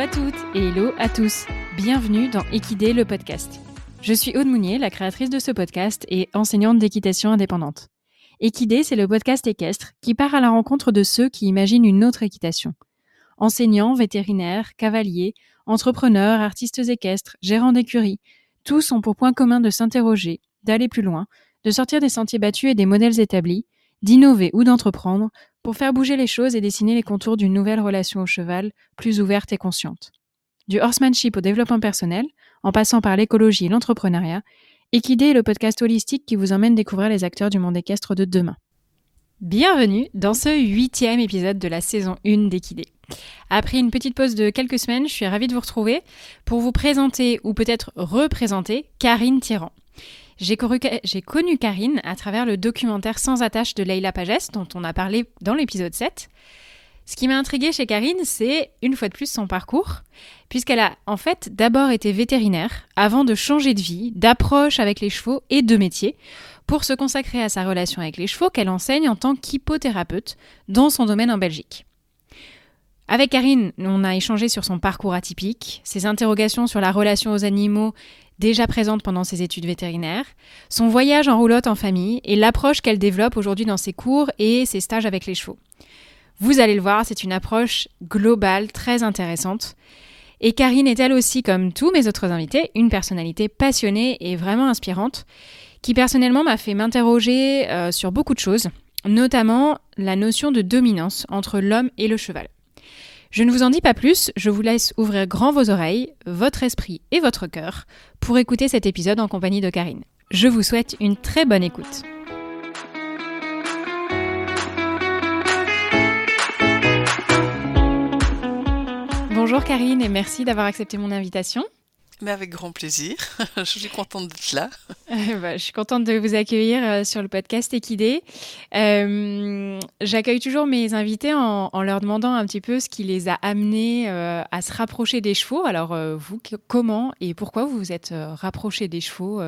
à toutes et hello à tous. Bienvenue dans Equidé le podcast. Je suis Aude Mounier, la créatrice de ce podcast et enseignante d'équitation indépendante. Equidé, c'est le podcast équestre qui part à la rencontre de ceux qui imaginent une autre équitation. Enseignants, vétérinaires, cavaliers, entrepreneurs, artistes équestres, gérants d'écuries, tous ont pour point commun de s'interroger, d'aller plus loin, de sortir des sentiers battus et des modèles établis, d'innover ou d'entreprendre pour faire bouger les choses et dessiner les contours d'une nouvelle relation au cheval, plus ouverte et consciente. Du horsemanship au développement personnel, en passant par l'écologie et l'entrepreneuriat, Equidé est le podcast holistique qui vous emmène découvrir les acteurs du monde équestre de demain. Bienvenue dans ce huitième épisode de la saison 1 d'Equidé. Après une petite pause de quelques semaines, je suis ravie de vous retrouver pour vous présenter ou peut-être représenter Karine Tyran. J'ai connu Karine à travers le documentaire Sans attache de Leila Pages, dont on a parlé dans l'épisode 7. Ce qui m'a intriguée chez Karine, c'est une fois de plus son parcours, puisqu'elle a en fait d'abord été vétérinaire avant de changer de vie, d'approche avec les chevaux et de métier, pour se consacrer à sa relation avec les chevaux qu'elle enseigne en tant qu'hypothérapeute dans son domaine en Belgique. Avec Karine, on a échangé sur son parcours atypique, ses interrogations sur la relation aux animaux déjà présente pendant ses études vétérinaires, son voyage en roulotte en famille et l'approche qu'elle développe aujourd'hui dans ses cours et ses stages avec les chevaux. Vous allez le voir, c'est une approche globale très intéressante. Et Karine est elle aussi, comme tous mes autres invités, une personnalité passionnée et vraiment inspirante, qui personnellement m'a fait m'interroger euh, sur beaucoup de choses, notamment la notion de dominance entre l'homme et le cheval. Je ne vous en dis pas plus, je vous laisse ouvrir grand vos oreilles, votre esprit et votre cœur pour écouter cet épisode en compagnie de Karine. Je vous souhaite une très bonne écoute. Bonjour Karine et merci d'avoir accepté mon invitation. Mais avec grand plaisir. je suis contente d'être là. Bah, je suis contente de vous accueillir euh, sur le podcast Equidé. Euh, J'accueille toujours mes invités en, leur demandant un petit peu ce qui les a amenés euh, à se rapprocher des chevaux. Alors, euh, vous, comment et pourquoi vous vous êtes rapproché des chevaux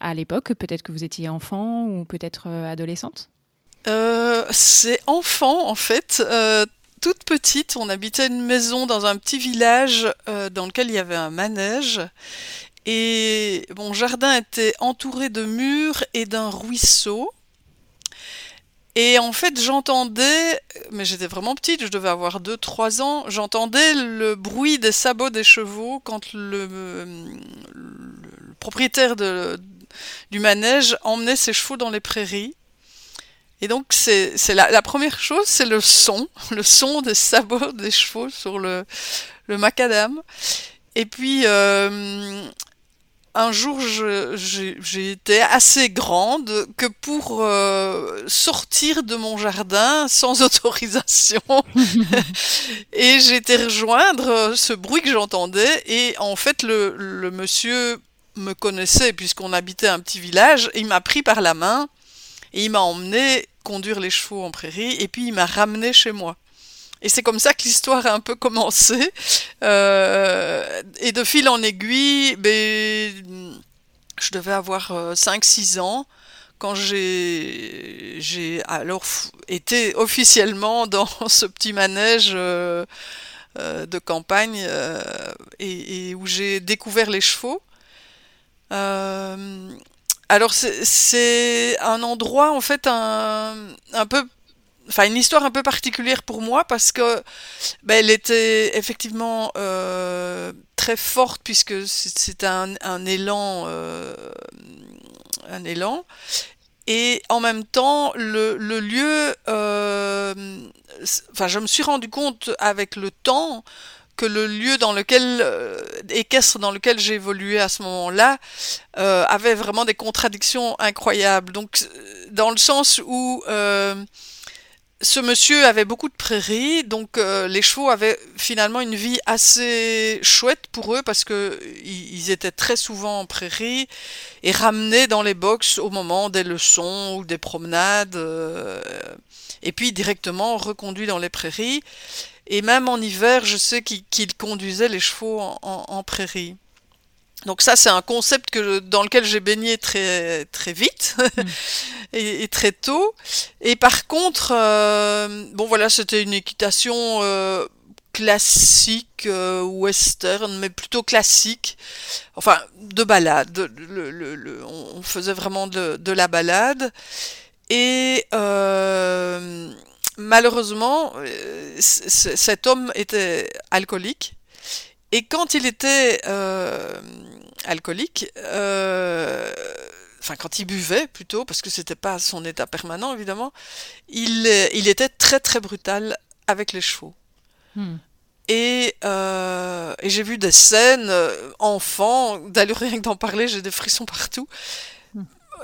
à l'époque? Peut-être que vous étiez enfant ou peut-être adolescente? C'est enfant, en fait toute petite, on habitait une maison dans un petit village euh, dans lequel il y avait un manège. Et mon jardin était entouré de murs et d'un ruisseau. Et en fait, j'entendais, mais j'étais vraiment petite, je devais avoir 2-3 ans, j'entendais le bruit des sabots des chevaux quand le, propriétaire du manège emmenait ses chevaux dans les prairies. Et donc, c'est la, première chose, c'est le son, le son des sabots des chevaux sur le, le macadam. Et puis, euh, un jour, j'ai été assez grande que pour euh, sortir de mon jardin sans autorisation. et j'ai été rejoindre ce bruit que j'entendais. Et en fait, le, le monsieur me connaissait puisqu'on habitait un petit village. il m'a pris par la main et il m'a emmené conduire les chevaux en prairie, et puis il m'a ramené chez moi. Et c'est comme ça que l'histoire a un peu commencé. Euh, et de fil en aiguille, ben, je devais avoir 5-6 euh, ans quand j'ai, alors été officiellement dans ce petit manège euh, de campagne et, où j'ai découvert les chevaux. Alors c'est un endroit en fait un, un peu enfin une histoire un peu particulière pour moi parce que ben, elle était effectivement euh, très forte puisque c'est un, élan euh, un élan. Et en même temps le, le lieu euh, enfin je me suis rendu compte avec le temps que le lieu dans lequel euh, équestre dans lequel j'ai évolué à ce moment-là euh, avait vraiment des contradictions incroyables. Donc euh, dans le sens où euh, ce monsieur avait beaucoup de prairies, donc les chevaux avaient finalement une vie assez chouette pour eux parce que ils étaient très souvent en prairie et ramenés dans les box au moment des leçons ou des promenades, et puis directement reconduits dans les prairies. Et même en hiver, je sais qu'il conduisait les chevaux en, prairie. Donc ça, c'est un concept que dans lequel j'ai baigné très très vite mm. et, très tôt. Et par contre, euh, bon voilà, c'était une équitation euh, classique euh, western, mais plutôt classique. Enfin, de balade. Le, le, le, on faisait vraiment de, de la balade. Et malheureusement, euh, cet homme était alcoolique. Et quand il était euh, alcoolique, euh, enfin quand il buvait plutôt, parce que c'était pas son état permanent évidemment, il, il était très très brutal avec les chevaux. Hmm. Et, euh, et j'ai vu des scènes, enfants, d'ailleurs rien que d'en parler, j'ai des frissons partout.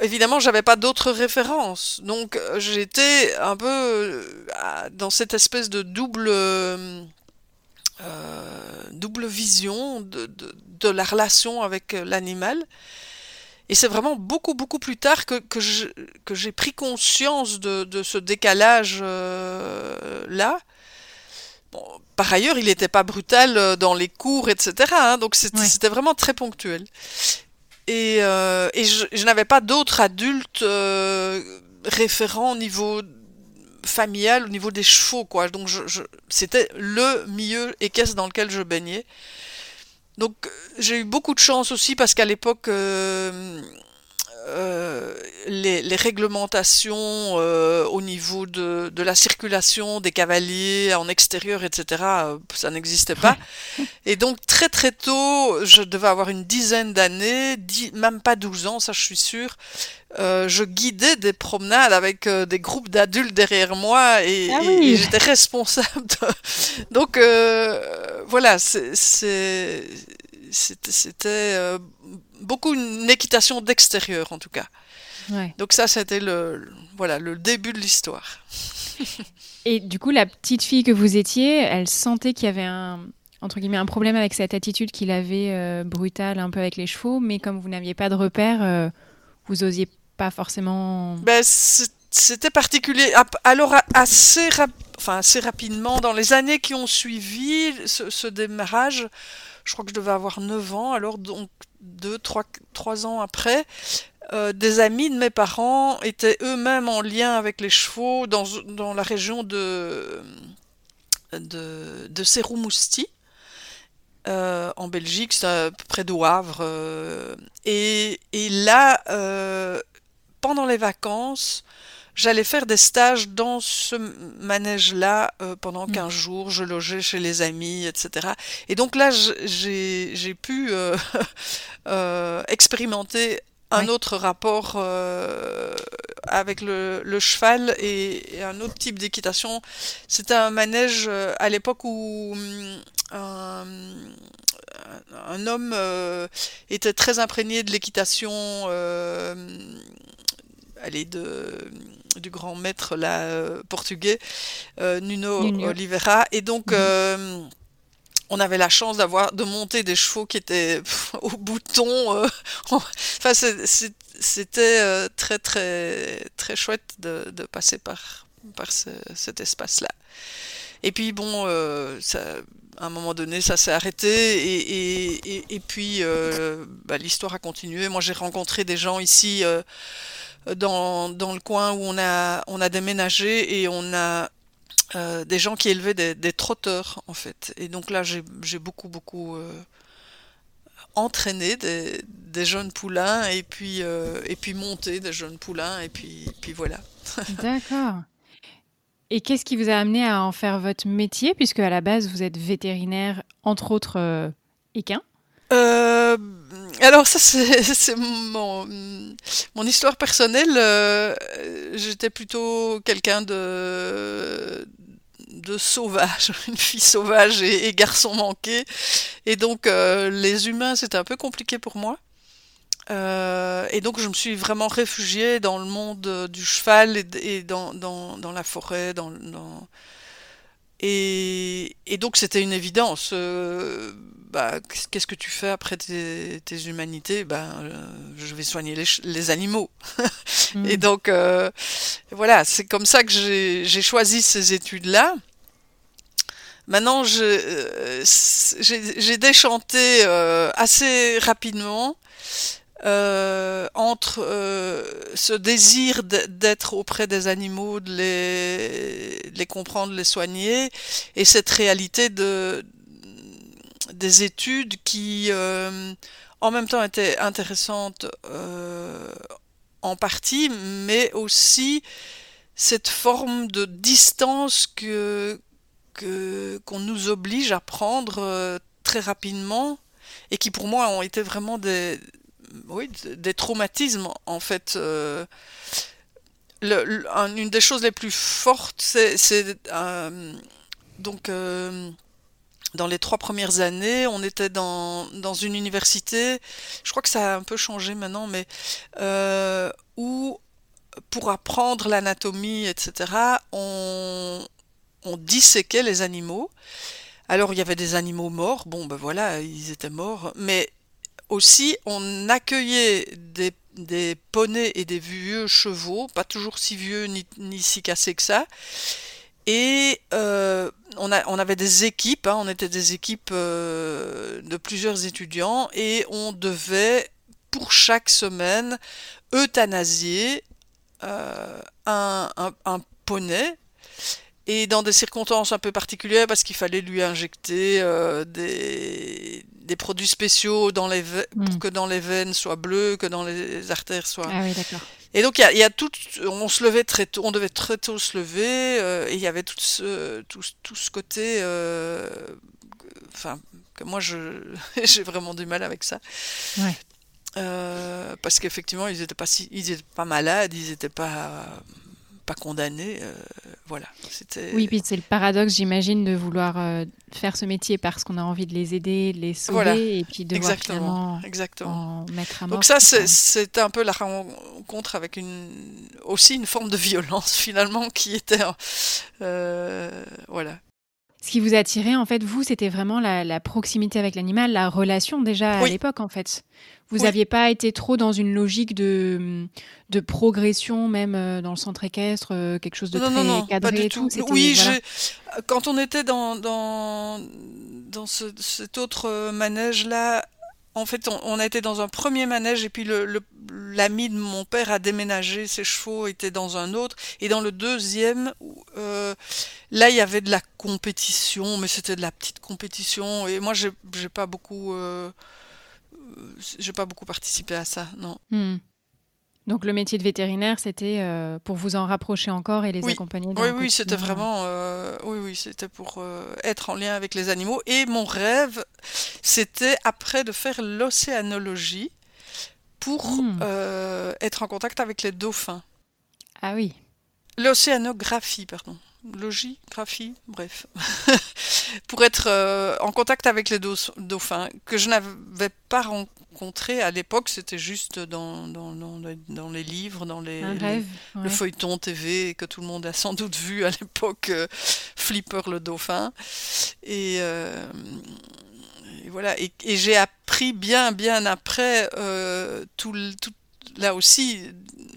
Évidemment, j'avais pas d'autres références, donc euh, j'étais un peu euh, dans cette espèce de double double vision de, de, de, la relation avec l'animal. Et c'est vraiment beaucoup, beaucoup plus tard que, que, que j'ai pris conscience de, de ce décalage-là. Bon, par ailleurs, il n'était pas brutal euh, dans les cours, etc. Hein, donc c'était vraiment très ponctuel. Et, euh, et je, je n'avais pas d'autres adultes euh, référents au niveau familial, au niveau des chevaux, quoi. Donc je, je, c'était le milieu équestre dans lequel je baignais. Donc j'ai eu beaucoup de chance aussi parce qu'à l'époque, euh, euh, les, les, réglementations euh, au niveau de, de, la circulation des cavaliers en extérieur, etc., euh, ça n'existait pas. Et donc très très tôt, je devais avoir une dizaine d'années, même pas 12 ans, ça je suis sûre, euh, je guidais des promenades avec euh, des groupes d'adultes derrière moi et, ah oui. et, et j'étais responsable. De... Donc euh, voilà, c'était beaucoup une équitation d'extérieur en tout cas. Ouais. Donc ça, c'était le, voilà, le début de l'histoire. Et du coup, la petite fille que vous étiez, elle sentait qu'il y avait un, entre guillemets, un problème avec cette attitude qu'il avait euh, brutale un peu avec les chevaux, mais comme vous n'aviez pas de repère, euh, vous osiez pas forcément... Ben, c'était particulier. Alors, assez, rap... enfin, assez rapidement, dans les années qui ont suivi ce, ce démarrage, je crois que je devais avoir 9 ans, alors donc 2, 3, 3 ans après, euh, des amis de mes parents étaient eux-mêmes en lien avec les chevaux dans, la région de, de, de Serroumousti, euh, en Belgique, près de Havre. Euh, et, là, pendant les vacances, j'allais faire des stages dans ce manège-là euh, pendant 15 mmh. jours. Je logeais chez les amis, etc. Et donc là, j'ai pu euh, euh, expérimenter un autre rapport euh, avec le, le, cheval et, et, un autre type d'équitation. C'était un manège euh, à l'époque où hum, un, un homme euh, était très imprégné de l'équitation allez, de, du grand maître là, euh, portugais, euh, Nuno, Nuno, Oliveira. Et donc, mm -hmm. on avait la chance d'avoir de monter des chevaux qui étaient au bouton. Euh, enfin, c'était très, très, très chouette de, de passer par, par ce, cet espace-là. Et puis, bon, ça à un moment donné, ça s'est arrêté et, et, et, et puis euh, bah, l'histoire a continué. Moi, j'ai rencontré des gens ici euh, dans, dans le coin où on a, on a déménagé et on a euh, des gens qui élevaient des, des, trotteurs en fait. Et donc là, j'ai beaucoup, beaucoup euh, entraîné des, des, jeunes poulains et puis, euh, et puis monté des jeunes poulains et puis, puis voilà. D'accord. Et qu'est-ce qui vous a amené à en faire votre métier, puisque à la base vous êtes vétérinaire, entre autres équin? Alors ça c'est mon, histoire personnelle. Euh, J'étais plutôt quelqu'un de sauvage, une fille sauvage et, garçon manqué. Et donc euh, les humains c'était un peu compliqué pour moi. Euh, et donc je me suis vraiment réfugiée dans le monde du cheval et, dans, la forêt, dans. Et, donc c'était une évidence. Bah, Qu'est-ce que tu fais après tes, tes humanités? Bah, euh, Je vais soigner les, les animaux. mmh. Et donc euh, voilà, c'est comme ça que j'ai choisi ces études-là. Maintenant, euh, j'ai déchanté assez rapidement entre ce désir d'être auprès des animaux, de les, les, comprendre, de les soigner, et cette réalité de, des études qui, euh, en même temps, étaient intéressantes en partie, mais aussi cette forme de distance que qu'on nous oblige à prendre très rapidement et qui pour moi ont été vraiment des, oui, des traumatismes en fait. Euh, une des choses les plus fortes, c'est euh, donc euh, dans les trois premières années, on était dans, dans une université, je crois que ça a un peu changé maintenant, mais où pour apprendre l'anatomie, etc., on, on disséquait les animaux. Alors il y avait des animaux morts, bon ben voilà, ils étaient morts, mais aussi, on accueillait des, des poneys et des vieux chevaux, pas toujours si vieux ni, ni si cassés que ça. Et euh, on, a, on, avait des équipes, hein, on était des équipes euh, de plusieurs étudiants, et on devait, pour chaque semaine, euthanasier euh, un, un, un, poney et dans des circonstances un peu particulières parce qu'il fallait lui injecter euh, des, des, produits spéciaux dans les pour hmm. que dans les veines soient bleues, que dans les artères soient. Ah oui, d'accord. Et donc il y a, y a, tout, on se levait très tôt, on devait très tôt se lever euh, et il y avait tout ce, tout, tout ce côté, euh, enfin que moi je j'ai vraiment du mal avec ça. Ouais. Euh, parce qu'effectivement ils étaient pas si, ils étaient pas malades, ils étaient pas pas condamné. Euh, voilà. Oui, puis c'est le paradoxe, j'imagine, de vouloir euh, faire ce métier parce qu'on a envie de les aider, de les sauver, et puis de exactement, exactement. mettre à mort. Donc ça, c'est un peu la rencontre avec une aussi une forme de violence finalement qui était euh, voilà. Ce qui vous a attiré, en fait, vous, c'était vraiment la, proximité avec l'animal, la relation déjà à l'époque, en fait. Vous n'aviez pas été trop dans une logique de, de progression, même euh, dans le centre équestre, euh, quelque chose de très non, cadré et tout. Oui, quand on était dans, dans, dans cet autre euh, manège-là, en fait, on, a été dans un premier manège et puis l'ami de mon père a déménagé, ses chevaux étaient dans un autre. Et dans le deuxième, là, il y avait de la compétition, mais c'était de la petite compétition. Et moi, j'ai pas beaucoup j'ai pas beaucoup participé à ça, non. Hmm. Donc le métier de vétérinaire, c'était euh, pour vous en rapprocher encore et les accompagner. oui, oui, c'était vraiment, euh, oui, oui, c'était pour euh, être en lien avec les animaux. Et mon rêve, c'était après de faire l'océanologie pour hmm. être en contact avec les dauphins. Ah oui. L'océanographie, pardon logie, graphie, bref, pour être euh, en contact avec les dauphins, que je n'avais pas rencontré à l'époque, c'était juste dans, dans, dans, les, livres, dans les, le feuilleton TV que tout le monde a sans doute vu à l'époque, euh, Flipper le dauphin. Et, euh, voilà, et, j'ai appris bien, bien après tout, tout, là aussi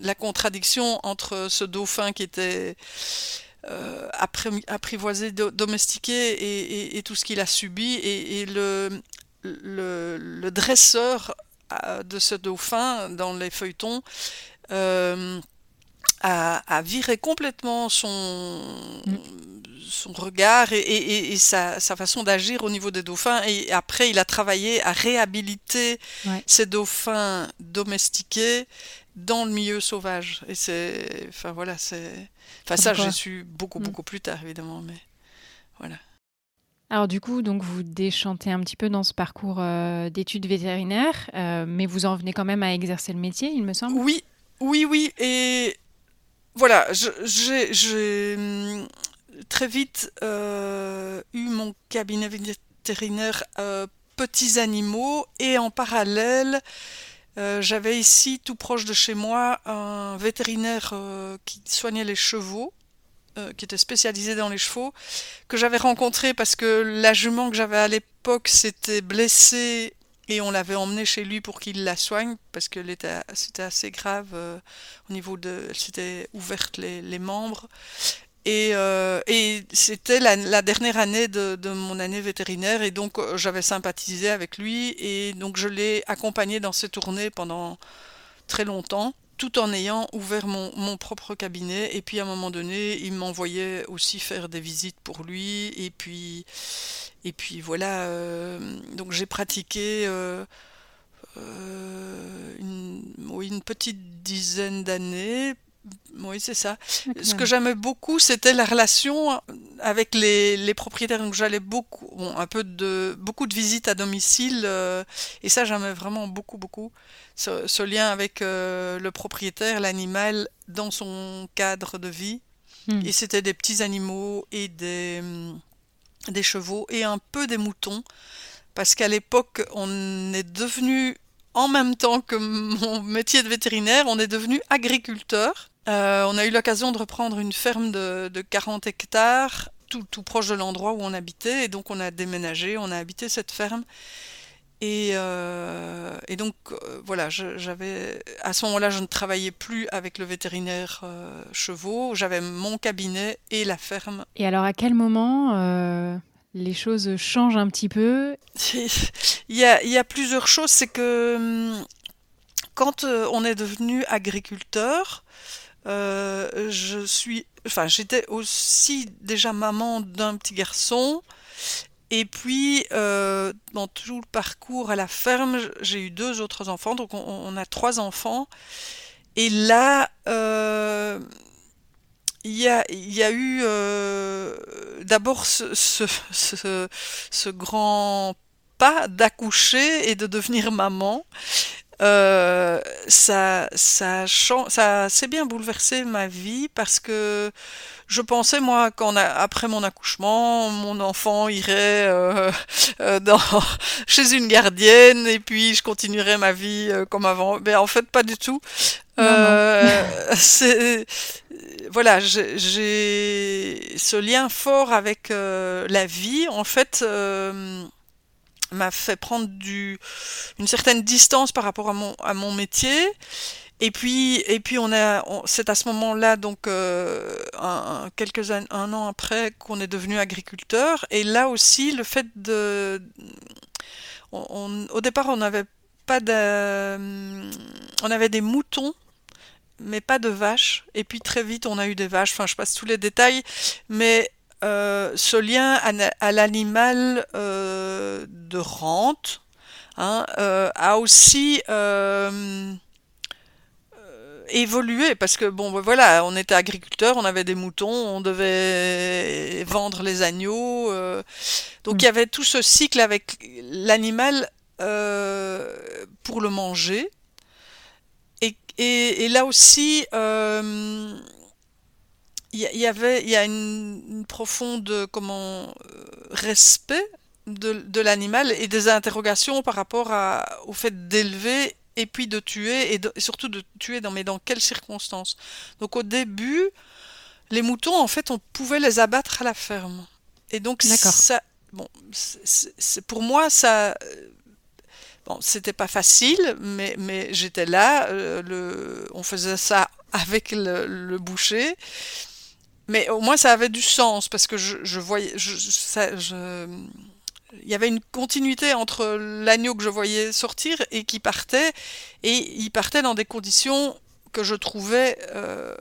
la contradiction entre ce dauphin qui était euh, apprivoisé, domestiqué et, tout ce qu'il a subi. Et, le, le, dresseur euh, de ce dauphin dans les feuilletons euh, a, viré complètement son, mm. son regard et, sa, façon d'agir au niveau des dauphins. Et après, il a travaillé à réhabiliter ces dauphins domestiqués dans le milieu sauvage. Et c'est. Enfin voilà, c'est. Enfin ça, j'ai su beaucoup, mm. beaucoup plus tard, évidemment, mais voilà. Alors du coup, donc vous déchantez un petit peu dans ce parcours euh, d'études vétérinaires, euh, mais vous en venez quand même à exercer le métier, il me semble. Oui, oui, oui, et voilà, j'ai hum, très vite euh, eu mon cabinet vétérinaire petits animaux et en parallèle euh, j'avais ici, tout proche de chez moi, un vétérinaire euh, qui soignait les chevaux, euh, qui était spécialisé dans les chevaux, que j'avais rencontré parce que la jument que j'avais à l'époque s'était blessée et on l'avait emmenée chez lui pour qu'il la soigne parce que c'était assez grave au niveau de... Elle s'était ouverte les, les membres. Et, euh, et c'était la, dernière année de, mon année vétérinaire. Et donc euh, j'avais sympathisé avec lui. Et donc je l'ai accompagné dans ses tournées pendant très longtemps tout en ayant ouvert mon, mon, propre cabinet. Et puis à un moment donné il m'envoyait aussi faire des visites pour lui. Et puis et puis voilà euh, donc j'ai pratiqué une petite dizaine d'années oui, c'est ça. Ce que j'aimais beaucoup, c'était la relation avec les, les propriétaires. Donc j'allais beaucoup, bon, un peu de beaucoup de visites à domicile, euh, et ça j'aimais vraiment beaucoup, beaucoup. Ce, ce lien avec euh, le propriétaire, l'animal dans son cadre de vie. Hmm. Et c'était des petits animaux et des des chevaux et un peu des moutons, parce qu'à l'époque on est devenu en même temps que mon métier de vétérinaire, on est devenu agriculteur. Euh, on a eu l'occasion de reprendre une ferme de, de 40 hectares, tout, tout, proche de l'endroit où on habitait, et donc on a déménagé, on a habité cette ferme. Et, euh, et donc euh, voilà, j'avais à ce moment-là, je ne travaillais plus avec le vétérinaire chevaux, j'avais mon cabinet et la ferme. Et alors à quel moment les choses changent un petit peu? Il y, a, il y a plusieurs choses, c'est que hum, quand on est devenu agriculteur, euh, je suis, enfin, j'étais aussi déjà maman d'un petit garçon. Et puis, euh, dans tout le parcours à la ferme, j'ai eu deux autres enfants, donc on, a trois enfants. Et là, euh, il y a, y a eu d'abord ce, grand pas d'accoucher et de devenir maman. Euh, ça, ça, ça bien bouleversé ma vie parce que je pensais moi qu'en après mon accouchement, mon enfant irait euh, euh, dans, chez une gardienne et puis je continuerais ma vie euh, comme avant. Mais en fait, pas du tout. Voilà, j'ai ce lien fort avec la vie. En fait m'a fait prendre une certaine distance par rapport à mon, métier. Et puis, et puis on a, c'est à ce moment-là, donc euh, un, quelques an, un an après, qu'on est devenu agriculteur. Et là aussi, le fait de, au départ, on n'avait pas de, on avait des moutons mais pas de vaches. Et puis très vite, on a eu des vaches. Enfin, je passe tous les détails, mais euh, ce lien à, l'animal euh, de rente hein, euh, a aussi évolué parce que bon voilà on était agriculteur on avait des moutons on devait vendre les agneaux donc il y avait tout ce cycle avec l'animal pour le manger. Et là aussi il y, y, avait il y a une, une profonde comment euh, respect de, de l'animal et des interrogations par rapport à, au fait d'élever et puis de tuer et, de, et, surtout de tuer dans mais dans quelles circonstances. Donc au début les moutons en fait on pouvait les abattre à la ferme. Et donc ça bon c'est pour moi ça bon c'était pas facile mais mais j'étais là euh, le on faisait ça avec le, le boucher mais au moins ça avait du sens parce que je, je voyais, je, ça, je, il y avait une continuité entre l'agneau que je voyais sortir et qui partait, et il partait dans des conditions que je trouvais euh,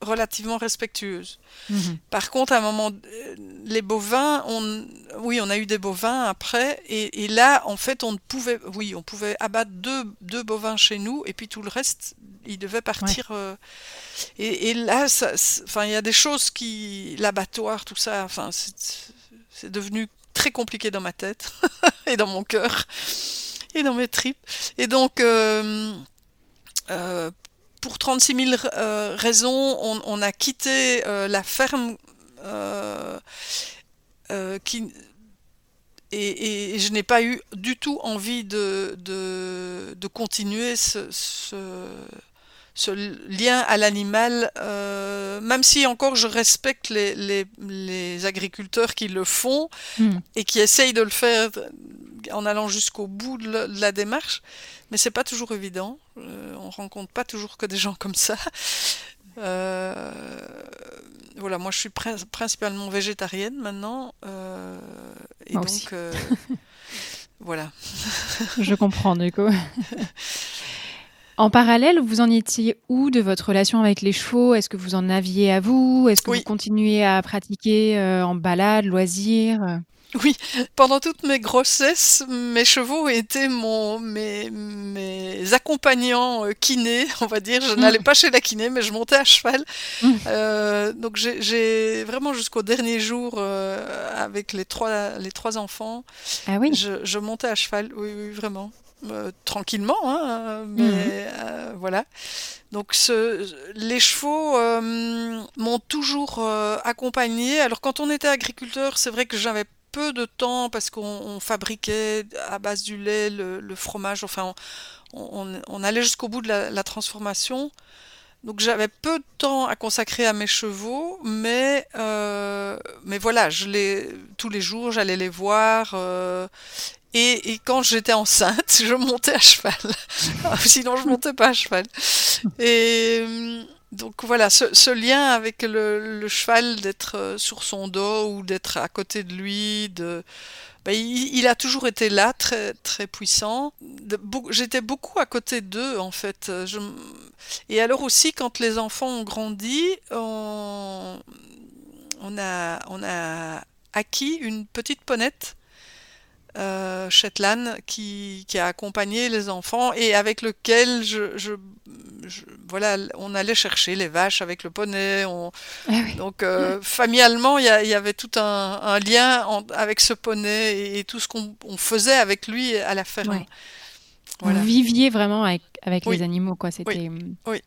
relativement respectueuses. Mmh. Par contre, à un moment, les bovins, on, oui, on a eu des bovins après, et, et, là, en fait, on ne pouvait, oui, on pouvait abattre deux, deux bovins chez nous, et puis tout le reste, il devait partir. Ouais. Euh, et, et, là, enfin, il y a des choses qui, l'abattoir, tout ça, enfin, c'est devenu très compliqué dans ma tête et dans mon cœur et dans mes tripes. Et donc, euh, euh, pour 36 000 euh, raisons, on, on, a quitté euh, la ferme euh, qui, et, et, je n'ai pas eu du tout envie de, de, de continuer ce, ce, ce, lien à l'animal, euh, même si encore je respecte les, les, les, agriculteurs qui le font mm. et qui essayent de le faire en allant jusqu'au bout de la, de la démarche mais c'est pas toujours évident. Euh, on rencontre pas toujours que des gens comme ça. Euh, voilà, moi je suis principalement végétarienne maintenant. et donc, voilà. je comprends, du coup. En parallèle, vous en étiez où de votre relation avec les chevaux? Est-ce que vous en aviez à vous? Est-ce que vous continuez à pratiquer en balade, loisirs? Oui, pendant toute mes grossesses, mes chevaux étaient mon, mes, mes accompagnants euh, kinés, on va dire. Je n'allais mm. pas chez la kiné, mais je montais à cheval. Mm. Euh, donc j'ai vraiment jusqu'au dernier jour, euh, avec les trois, les trois enfants, ah oui. je, je montais à cheval, oui, oui vraiment. Tranquillement, hein, mais mm. voilà. Donc ce, les chevaux m'ont toujours accompagné. Alors quand on était agriculteur, c'est vrai que j'avais peu de temps parce qu'on fabriquait à base du lait le, fromage, enfin on, allait jusqu'au bout de la, transformation. Donc j'avais peu de temps à consacrer à mes chevaux, mais, euh, mais voilà, je les, tous les jours j'allais les voir. Euh, et, quand j'étais enceinte, je montais à cheval. Sinon je montais pas à cheval. Et donc voilà, ce, lien avec le, cheval, d'être euh, sur son dos ou d'être à côté de lui, de, ben, il, a toujours été là, très, très puissant. J'étais beaucoup à côté d'eux en fait. et alors aussi, quand les enfants ont grandi, on, a, on a acquis une petite ponette euh, Shetland qui, a accompagné les enfants et avec lequel je, voilà, on allait chercher les vaches avec le poney. Ah donc euh, familialement, il y, avait tout un, lien avec ce poney et, tout ce qu'on faisait avec lui à la ferme. Vous viviez vraiment avec, avec les animaux, quoi. C'était. oui.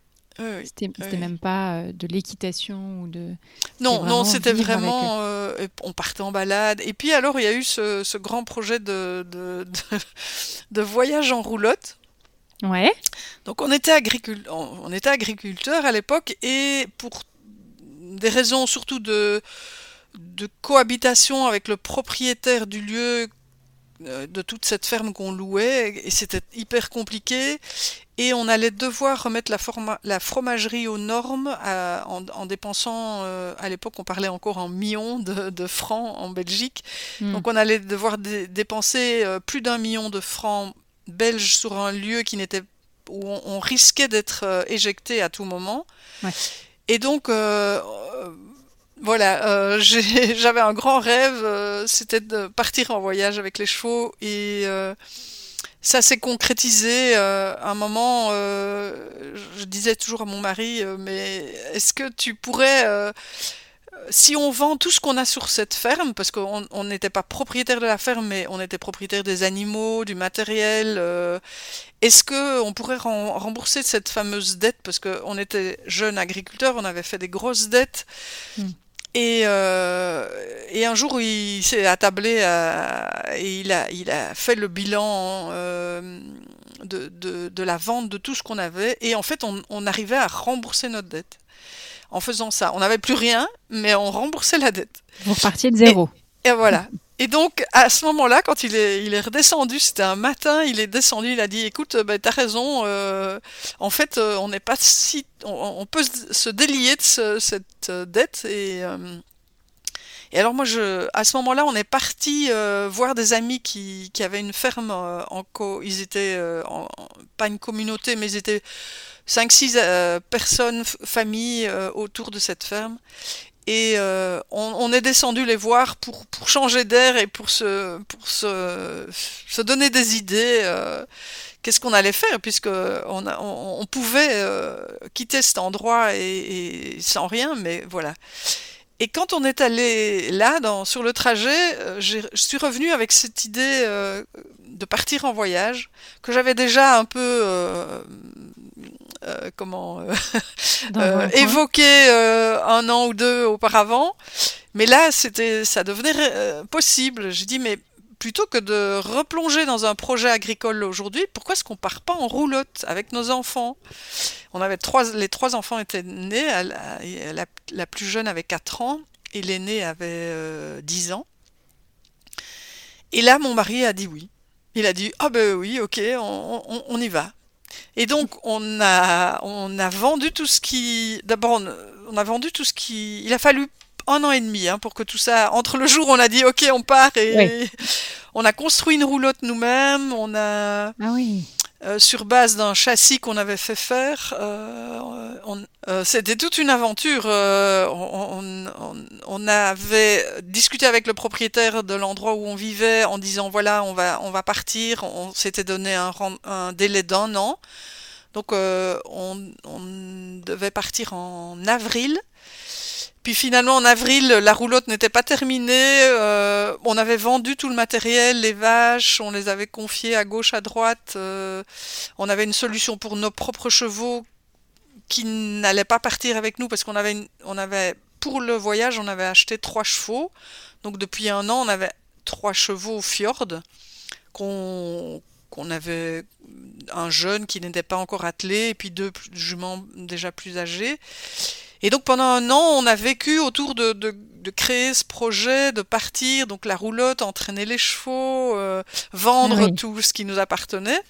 C'était même pas euh, de l'équitation ou de. Non, non, c'était vraiment. Euh, on partait en balade. Et puis alors, il y a eu ce, grand projet de, de, voyage en roulotte. Ouais. Donc on était, agricul... on était agriculteur à l'époque et pour des raisons surtout de, de cohabitation avec le propriétaire du lieu euh, de toute cette ferme qu'on louait et c'était hyper compliqué et on allait devoir remettre la, fromagerie aux normes euh, en, dépensant euh, à l'époque on parlait encore en millions de, francs en Belgique hmm. donc on allait devoir dépenser plus d'un million de francs belges sur un lieu qui n'était où on, risquait d'être éjecté à tout moment et donc voilà, euh, j'avais un grand rêve, euh, c'était de partir en voyage avec les chevaux et euh, ça s'est concrétisé. à un moment, je disais toujours à mon mari, mais est-ce que tu pourrais, si on vend tout ce qu'on a sur cette ferme, parce qu'on n'était pas propriétaire de la ferme, mais on était propriétaire des animaux, du matériel, est-ce que on pourrait rembourser cette fameuse dette? Parce qu'on était jeunes agriculteurs, on avait fait des grosses dettes. Hmm. Et, euh, et, un jour, il s'est attablé et il a, il a fait le bilan euh, de, de, de, la vente de tout ce qu'on avait. Et en fait, on, on, arrivait à rembourser notre dette en faisant ça. On n'avait plus rien, mais on remboursait la dette. Vous repartiez de zéro. Et, voilà. Et donc, à ce moment-là, quand il est, il est redescendu, c'était un matin, il est descendu, il a dit, écoute, bah, t'as raison, euh, en fait, euh, on n'est pas si, on, peut se délier de cette euh, dette et, et alors moi, je, à ce moment-là, on est parti voir des amis qui, qui avaient une ferme en co, ils étaient en, pas une communauté, mais ils étaient 5-6 personnes, familles autour de cette ferme. Et euh, on, est descendu les voir pour, pour changer d'air et pour, se, pour se, se donner des idées. Euh, qu'est-ce qu'on allait faire puisque on, on, pouvait euh, quitter cet endroit et, sans rien, mais voilà. Et quand on est allé là, dans, sur le trajet, je suis revenu avec cette idée de partir en voyage que j'avais déjà un peu euh, comment euh, euh, évoqué un an ou deux auparavant. Mais là, c'était, ça devenait possible. J'ai dit, mais plutôt que de replonger dans un projet agricole aujourd'hui, pourquoi est-ce qu'on part pas en roulotte avec nos enfants? On avait trois, les trois enfants étaient nés, la, la, plus jeune avait 4 ans et l'aîné avait 10 ans. Et là, mon mari a dit oui. Il a dit ah ben oui, ok, on, on y va. Et donc on a on a vendu tout ce qui d'abord on, on a vendu tout ce qui il a fallu un an et demi hein, pour que tout ça entre le jour où on a dit ok on part et Oui. on a construit une roulotte nous-mêmes on a Ah oui. Euh, sur base d'un châssis qu'on avait fait faire. euh, euh, C'était toute une aventure. euh, on, on- on- avait discuté avec le propriétaire de l'endroit où on vivait en disant voilà on va on va partir. On s'était donné un, un délai d'un an. Donc on, on devait partir en avril. Puis finalement en avril la roulotte n'était pas terminée. euh, on avait vendu tout le matériel, les vaches, on les avait confiées à gauche, à droite. euh, on avait une solution pour nos propres chevaux qui n'allaient pas partir avec nous parce qu'on avait, avait pour le voyage, on avait acheté trois chevaux. Donc depuis un an, on avait trois chevaux au fjord qu'on qu'on avait un jeune qui n'était pas encore attelé et puis deux juments déjà plus âgés. Et donc pendant un an, on a vécu autour de, de, de créer ce projet, de partir, donc la roulotte, entraîner les chevaux, euh, vendre oui. tout ce qui nous appartenait.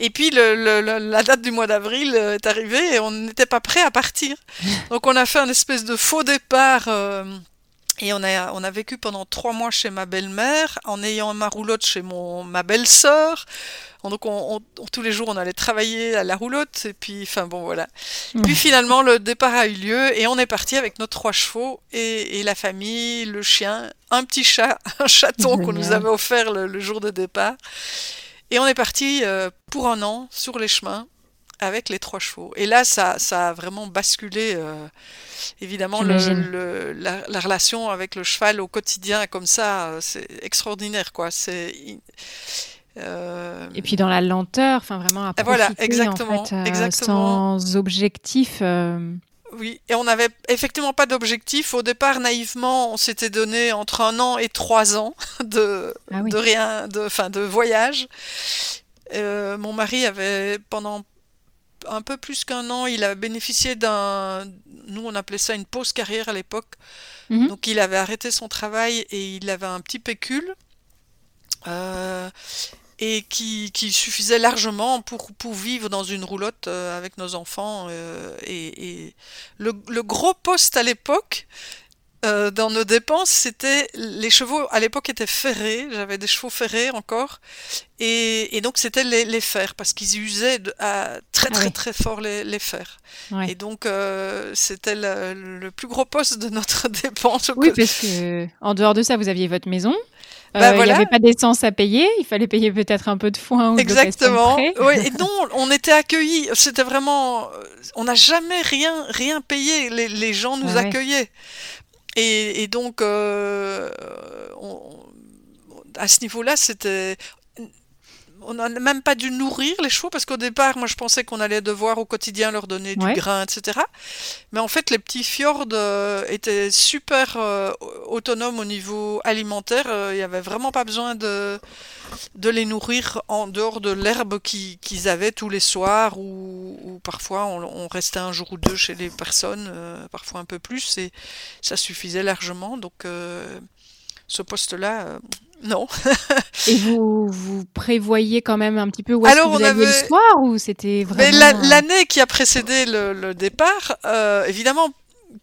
Et puis le, le- le- la date du mois d'avril euh, est arrivée et on n'était pas prêt à partir. Donc on a fait un espèce de faux départ euh, et on a, on a vécu pendant trois mois chez ma belle-mère en ayant ma roulotte chez mon, ma belle-sœur. Donc on, on- tous les jours on allait travailler à la roulotte et puis enfin bon voilà. Puis finalement le départ a eu lieu et on est parti avec nos trois chevaux et, et la famille, le chien, un petit chat, un chaton qu'on nous avait offert le, le jour de départ. Et on est parti euh, pour un an sur les chemins avec les trois chevaux. Et là, ça, ça a vraiment basculé, euh, évidemment, le, J'imagine. le- la, la relation avec le cheval au quotidien, comme ça, c'est extraordinaire, quoi. C'est... euh, Et puis dans la lenteur, enfin vraiment à voilà, profiter, exactement, en fait, euh, exactement. sans objectif. Oui, et on n'avait effectivement pas d'objectif. Au départ, naïvement, on s'était donné entre un an et trois ans de, Ah oui. de rien, de, de voyage. Euh, mon mari avait pendant un peu plus qu'un an, il a bénéficié d'un, nous on appelait ça une pause carrière à l'époque. Mhm. Donc il avait arrêté son travail et il avait un petit pécule. euh, et qui, qui suffisait largement pour, pour vivre dans une roulotte euh, avec nos enfants. euh, et et le, le gros poste à l'époque, euh, dans nos dépenses, c'était les chevaux à l'époque étaient ferrés, j'avais des chevaux ferrés encore, et, et donc c'était les, les fers parce qu'ils usaient de- à très très oui. très fort les, les fers. Et donc euh, c'était le, le plus gros poste de notre dépense. Oui, parce que en dehors de ça, vous aviez votre maison. Euh, Bah Il n'y voilà. avait pas d'essence à payer. Il fallait payer peut-être un peu de foin ou de de Exactement. Oui, et non, on était accueillis. C'était vraiment, on n'a jamais rien, rien payé. Les, les gens nous Ah ouais. accueillaient. Et, donc, euh, on- à ce niveau-là, c'était, on n'a même pas dû nourrir les chevaux parce qu'au départ, moi, je pensais qu'on allait devoir au quotidien leur donner du Ouais. grain, etc. Mais en fait, les petits fjords euh, étaient super euh, autonomes au niveau alimentaire. Euh, Il n'y avait vraiment pas besoin de, de les nourrir en dehors de l'herbe qui- qu'ils avaient tous les soirs ou, ou parfois on, on restait un jour ou deux chez les personnes, euh, parfois un peu plus, et ça suffisait largement. Donc, euh, ce poste-là, euh, non. Et vous, vous prévoyez quand même un petit peu où est-ce que vous on alliez avait- ou c'était vraiment... la- l'année qui a précédé le, le départ, euh, évidemment,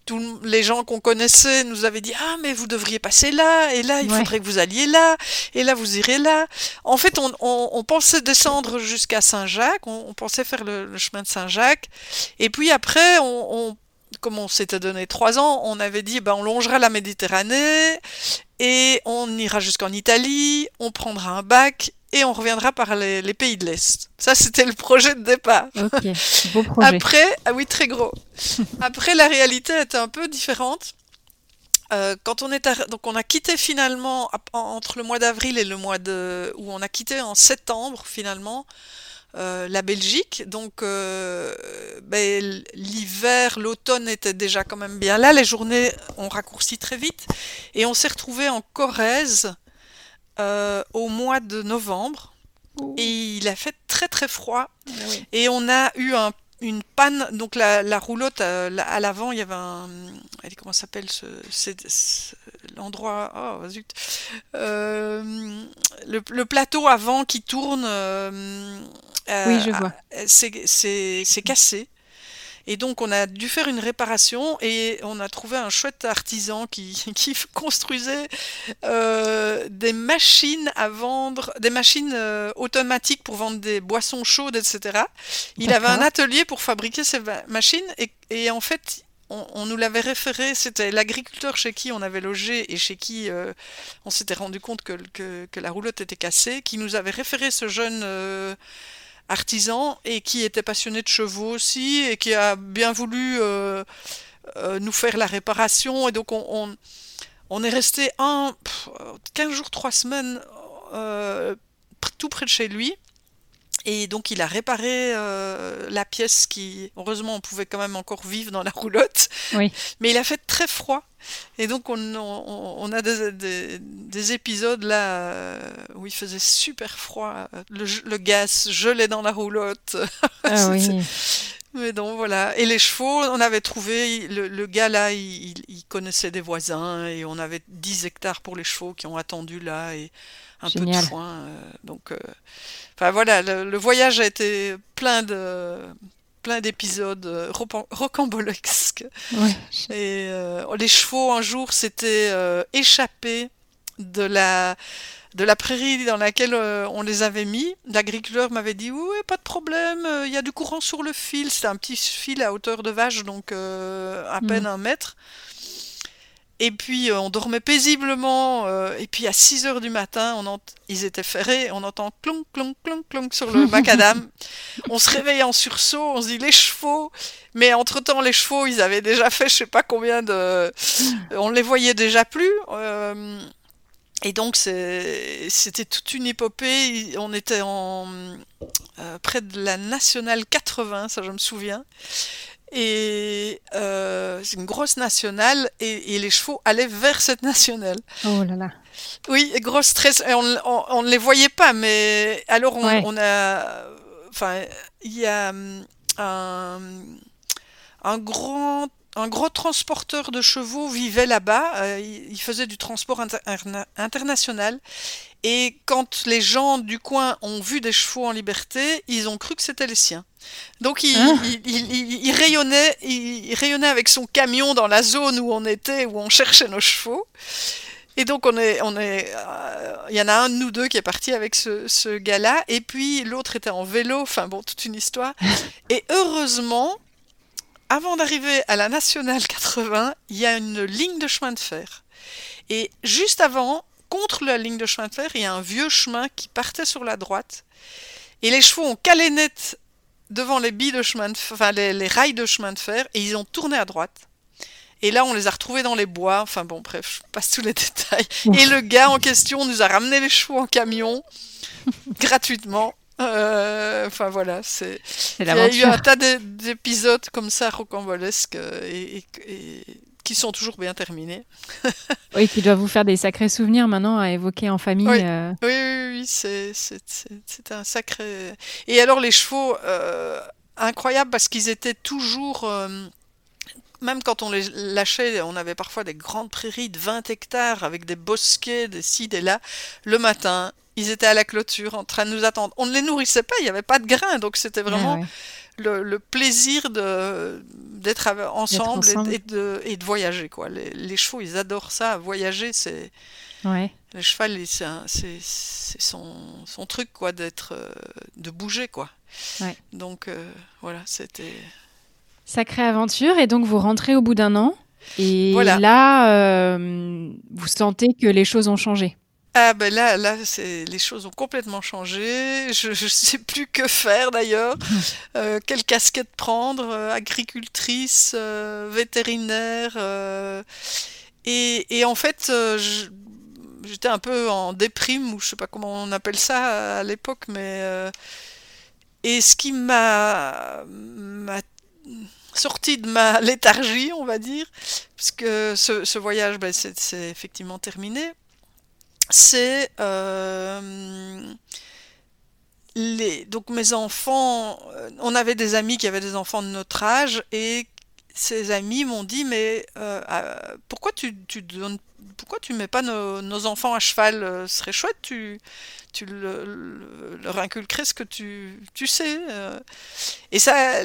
tous les gens qu'on connaissait nous avaient dit ah mais vous devriez passer là et là il Ouais. faudrait que vous alliez là et là vous irez là. En fait, on, on- on pensait descendre jusqu'à Saint-Jacques, on, on pensait faire le, le chemin de Saint-Jacques et puis après on, on- comme on s'était donné trois ans, on avait dit ben on longera la Méditerranée et on ira jusqu'en Italie, on prendra un bac et on reviendra par les, les pays de l'Est. Ça c'était le projet de départ. Ok, beau projet. Après, ah oui, très gros. Après, la réalité était un peu différente. Euh, quand on est donc on a quitté finalement entre le mois d'avril et le mois de où on a quitté en septembre finalement euh, la Belgique. Donc euh, ben, l'hiver, l'automne était déjà quand même bien là. Les journées ont raccourci très vite et on s'est retrouvé en Corrèze euh, au mois de novembre. Et il a fait très très froid. Et on a eu un une panne. Donc la, la roulotte euh, la- à l'avant, il y avait un. Allez, comment s'appelle ce, c'est- c'est- l'endroit Oh zut. Euh, le, le plateau avant qui tourne. euh, Oui, euh, je vois. c'est c'est- c'est cassé. Et donc on a dû faire une réparation et on a trouvé un chouette artisan qui, qui construisait euh, des machines à vendre, des machines euh, automatiques pour vendre des boissons chaudes, etc. Il avait un atelier pour fabriquer ces machines et, et en fait on, on nous l'avait référé, c'était l'agriculteur chez qui on avait logé et chez qui euh, on s'était rendu compte que, que, que la roulotte était cassée, qui nous avait référé ce jeune euh, artisan et qui était passionné de chevaux aussi et qui a bien voulu euh, euh, nous faire la réparation. Et donc on, on, on est resté un, pff, 15 jours, 3 semaines euh, tout près de chez lui. Et donc il a réparé euh, la pièce qui, heureusement, on pouvait quand même encore vivre dans la roulotte. Oui. Mais il a fait très froid. Et donc on, on- on a des, des- des épisodes là euh, où il faisait super froid. Le, le gaz gelait dans la roulotte. Ah oui. mais donc voilà. Et les chevaux, on avait trouvé, le, le gars là, il connaissait des voisins et on avait 10 hectares pour les chevaux qui ont attendu là et un peu de foin. euh, donc, euh, enfin voilà, le, le voyage a été plein de plein d'épisodes euh, rocambolesques. Ouais. Et les chevaux, un jour, s'étaient échappés de la, de la prairie dans laquelle euh, on les avait mis. L'agriculteur m'avait dit Oui, pas de problème, euh, il y a du courant sur le fil. C'était un petit fil à hauteur de vache, donc euh, à peine un mètre. Et puis euh, on dormait paisiblement, euh, et puis à 6 heures du matin, on ils étaient ferrés, on entend clonk, clonk, clonk, clonk sur le macadam. on se réveille en sursaut, on se dit les chevaux, mais entre-temps les chevaux, ils avaient déjà fait je sais pas combien de... On les voyait déjà plus. euh, et donc c'était toute une épopée. On était en euh, près de la nationale 80, ça je me souviens. Et euh, c'est une grosse nationale et, et les chevaux allaient vers cette nationale. Oh là là. Oui, et gros stress. Et on, on, on ne les voyait pas, mais alors on, Ouais. on a. Enfin, il y a hum, un, un grand. Un gros transporteur de chevaux vivait là-bas. euh, il, faisait du transport inter- interna- international. Et quand les gens du coin ont vu des chevaux en liberté, ils ont cru que c'était les siens. Donc il, il, il- il- il rayonnait, il, il rayonnait avec son camion dans la zone où on était, où on cherchait nos chevaux. Et donc on est, on est, euh, il y en a un de nous deux qui est parti avec ce, ce gars-là, et puis l'autre était en vélo. Enfin bon, toute une histoire. Et heureusement, avant d'arriver à la nationale 80, il y a une ligne de chemin de fer. Et juste avant, contre la ligne de chemin de fer, il y a un vieux chemin qui partait sur la droite. Et les chevaux ont calé net devant les billes de chemin de fer, enfin les, les rails de chemin de fer, et ils ont tourné à droite. Et là, on les a retrouvés dans les bois. Enfin bon, bref, je passe tous les détails. Et le gars en question nous a ramené les chevaux en camion gratuitement. Euh, Enfin voilà, c'est. Il y a eu un tas d'é- d'épisodes comme ça rocambolesques euh, et, et- et qui sont toujours bien terminés. Oui, qui doit vous faire des sacrés souvenirs maintenant à évoquer en famille. Oui. euh, Oui, oui, oui, c'est un sacré. Et alors les chevaux, euh, incroyables parce qu'ils étaient toujours. euh, même quand on les lâchait, on avait parfois des grandes prairies de 20 hectares avec des bosquets, des ci, des là. Le matin, ils étaient à la clôture en train de nous attendre. On ne les nourrissait pas, il n'y avait pas de grains, donc c'était vraiment ah ouais. le, le plaisir de d'être ensemble, et- de, et de voyager quoi. Les, les chevaux, ils adorent ça, voyager, c'est Ouais. le cheval, c'est son, son truc quoi, d'être euh, de bouger quoi. Ouais. Donc euh, voilà, c'était Sacrée aventure. Et donc, vous rentrez au bout d'un an. Et Voilà. là, euh, vous sentez que les choses ont changé. Ah ben là là les choses ont complètement changé. Je je sais plus que faire d'ailleurs. Euh, quelle casquette prendre euh, Agricultrice, euh, vétérinaire. et, et en fait, j'étais un peu en déprime, ou je sais pas comment on appelle ça à l'époque, mais. et ce qui m'a m'a sorti de ma léthargie, on va dire, puisque ce, ce voyage, ben, c'est effectivement terminé, c'est euh, les, donc mes enfants, euh, on avait des amis qui avaient des enfants de notre âge et ces amis m'ont dit mais euh, euh, pourquoi tu, tu donnes pourquoi tu mets pas nos, enfants à cheval Ce serait chouette, tu, tu le- le- leur inculquerais ce que tu, tu sais. Et ça,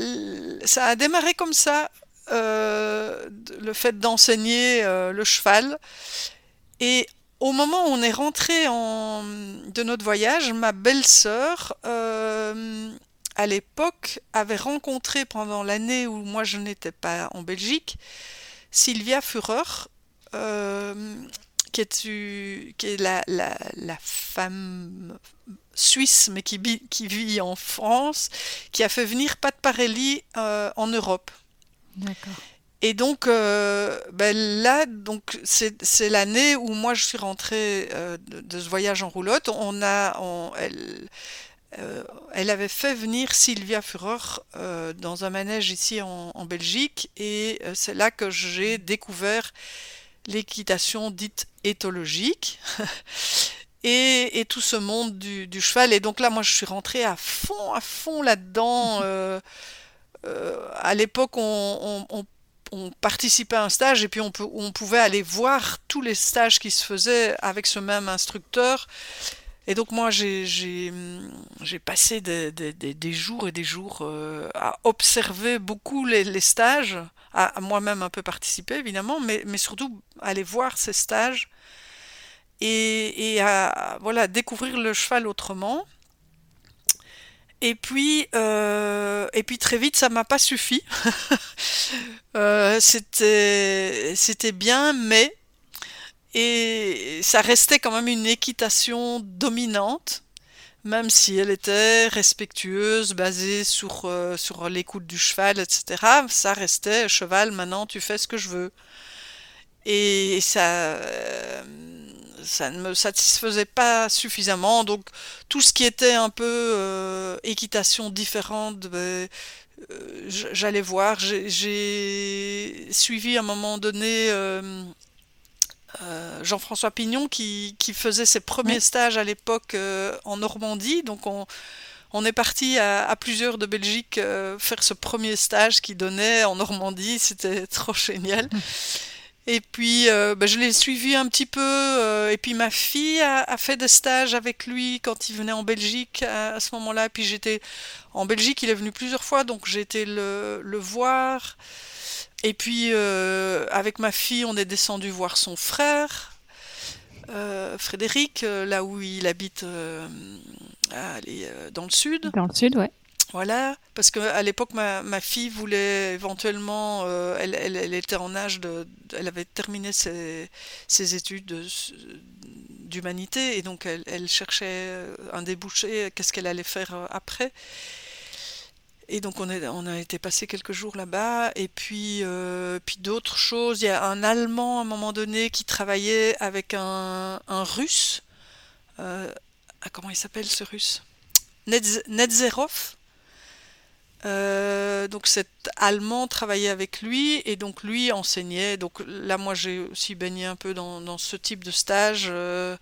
ça a démarré comme ça, le fait d'enseigner le cheval. Et au moment où on est rentré en, de notre voyage, ma belle-sœur, euh, à l'époque, avait rencontré pendant l'année où moi je n'étais pas en Belgique, Sylvia Führer, euh, qui est, la, femme suisse, mais qui vit en France, qui a fait venir Pat Parelli euh, en Europe. D'accord. Et donc euh, ben là, donc c'est c'est l'année où moi je suis rentrée euh, de, de ce voyage en roulotte. On a, on- elle, euh, elle avait fait venir Sylvia Führer euh, dans un manège ici en, en Belgique, et c'est là que j'ai découvert l'équitation dite éthologique. Et, et tout ce monde du, du cheval. Et donc là, moi, je suis rentrée à fond, à fond là-dedans. Euh, à l'époque, on, on- on- on participait à un stage et puis on, pouvait aller voir tous les stages qui se faisaient avec ce même instructeur. Et donc moi, j'ai passé des, jours et des jours euh, à observer beaucoup les, stages, à, moi-même un peu participer évidemment, mais, surtout aller voir ces stages et, à découvrir le cheval autrement. Et puis, euh, et puis très vite, ça m'a pas suffi. Euh, c'était, c'était bien, mais et ça restait quand même une équitation dominante, même si elle était respectueuse, basée sur euh, sur l'écoute du cheval, etc. Ça restait cheval. Maintenant, tu fais ce que je veux. Et ça, euh, ça ne me satisfaisait pas suffisamment. Donc tout ce qui était un peu euh, équitation différente, ben, euh, j'allais voir. J'ai suivi à un moment donné euh, Jean-François Pignon qui, qui faisait ses premiers stages à l'époque en Normandie. Donc on, on est parti à, à plusieurs de Belgique faire ce premier stage qu'il donnait en Normandie. C'était trop génial. Et puis, euh, ben, je l'ai suivi un petit peu. euh, et puis, ma fille a, fait des stages avec lui quand il venait en Belgique à, ce moment-là. Puis, j'étais en Belgique, il est venu plusieurs fois, donc j'ai été le, voir. Et puis, euh, avec ma fille, on est descendu voir son frère, Frédéric, là où il habite, dans le sud. Dans le sud, ouais. Voilà, parce que à l'époque, ma, ma fille voulait éventuellement, euh, elle, elle- était en âge de, elle avait terminé ses, ses études de- d'humanité et donc elle, cherchait un débouché, qu'est-ce qu'elle allait faire euh, après. Et donc on est, on a été passé quelques jours là-bas et puis, euh, puis d'autres choses. Il y a un Allemand à un moment donné qui travaillait avec un, un Russe. Euh, ah, comment il s'appelle ce Russe? Nedz- Nedzerov. Euh, donc cet Allemand travaillait avec lui et donc lui enseignait. Donc là, moi, j'ai aussi baigné un peu dans, dans ce type de stage euh,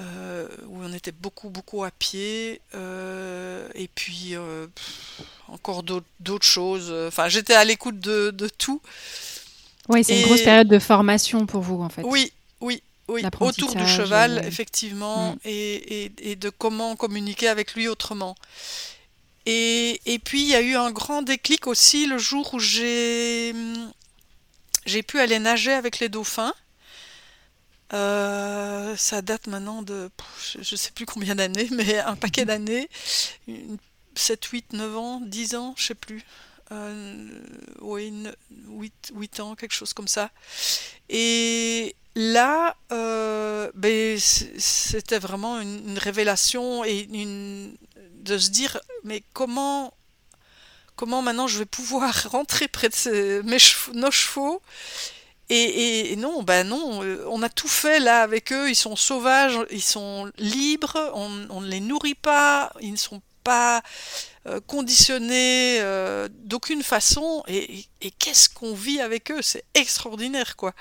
euh, où on était beaucoup, beaucoup à pied. et puis pff, encore d'autres choses. Enfin, j'étais à l'écoute de, de tout. Oui, c'est une grosse période de formation pour vous, en fait. oui, oui, oui, autour du cheval, effectivement, mm. et, et- et de comment communiquer avec lui autrement. Et, et puis, il y a eu un grand déclic aussi le jour où j'ai j'ai pu aller nager avec les dauphins. Euh, ça date maintenant de, je ne sais plus combien d'années, mais un paquet d'années, une- 7, 8, 9 ans, 10 ans, je sais plus. Euh, oui, 8, 8 ans, quelque chose comme ça. Et là, euh, ben, c'était vraiment une, une révélation et une, de se dire, mais comment, comment maintenant je vais pouvoir rentrer près de mes nos chevaux? Et, non, ben non, euh, on a tout fait là avec eux, ils sont sauvages, ils sont libres, on, ne les nourrit pas, ils ne sont pas euh, conditionnés euh, d'aucune façon, et qu'est-ce qu'on vit avec eux, c'est extraordinaire quoi.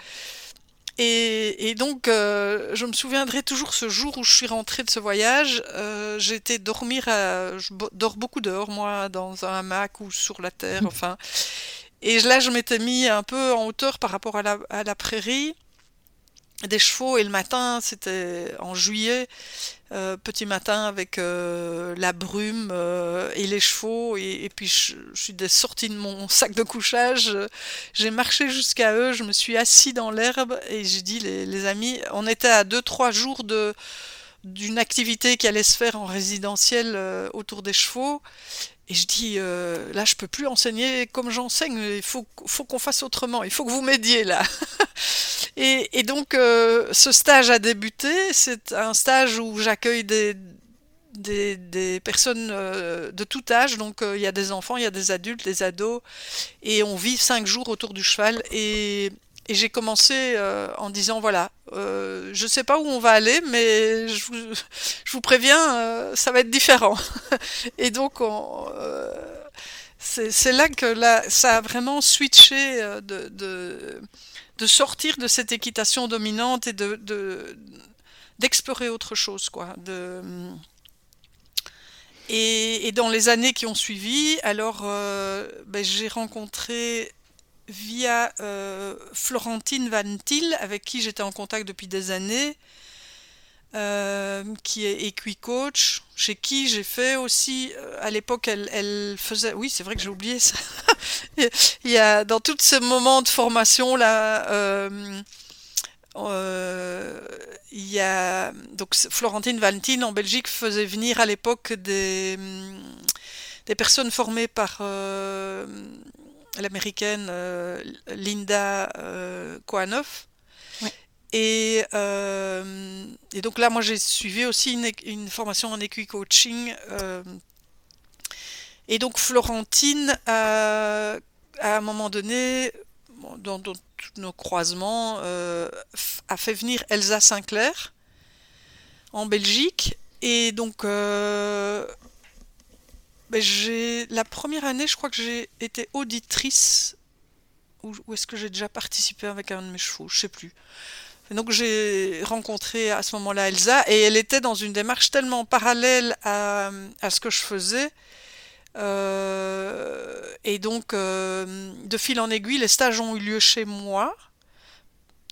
Et, donc, euh, je me souviendrai toujours ce jour où je suis rentrée de ce voyage. Euh, J'étais dormir, je dors beaucoup dehors, moi, dans un hamac ou sur la terre, enfin. Et là, je m'étais mis un peu en hauteur par rapport à la, à la prairie des chevaux et le matin, c'était en juillet, euh, petit matin avec euh, la brume euh, et les chevaux et, puis je, suis sortie de mon sac de couchage, j'ai marché jusqu'à eux, je me suis assis dans l'herbe et j'ai dit les, les, amis, on était à 2-3 jours de d'une activité qui allait se faire en résidentiel autour des chevaux et je dis, euh, là, je peux plus enseigner comme j'enseigne, il faut, faut qu'on fasse autrement, il faut que vous m'aidiez là. et, et, donc, euh, ce stage a débuté, c'est un stage où j'accueille des, des, des, personnes euh, de tout âge, donc il y a des enfants, il y a des adultes, des ados, et on vit cinq jours autour du cheval. Et et j'ai commencé euh, en disant voilà, euh, je sais pas où on va aller, mais je vous, je vous préviens, euh, ça va être différent. et donc euh, c'est là que là, ça a vraiment switché de, de, de, sortir de cette équitation dominante et de d'explorer autre chose quoi. De, et, dans les années qui ont suivi, alors ben, j'ai rencontré via euh, Florentine Van Til, avec qui j'étais en contact depuis des années, euh, qui est Equicoach, chez qui j'ai fait aussi, euh, à l'époque, elle, faisait, oui, c'est vrai que j'ai oublié ça. il y a, dans tout ce moment de formation là, il y a, donc Florentine Van Til en Belgique faisait venir à l'époque des, des personnes formées par l'américaine euh, Linda euh, Koanoff. Et, euh, et, donc là, moi, j'ai suivi aussi une, une formation en équi-coaching. et donc, Florentine, à un moment donné, dans, dans tous nos croisements, a fait venir Elsa Sinclair en Belgique. Et donc, ben, j'ai la première année, je crois que j'ai été auditrice ou, est-ce que j'ai déjà participé avec un de mes chevaux, je sais plus. donc j'ai rencontré à ce moment-là Elsa et elle était dans une démarche tellement parallèle à, à ce que je faisais. Euh, et donc, euh, de fil en aiguille, les stages ont eu lieu chez moi.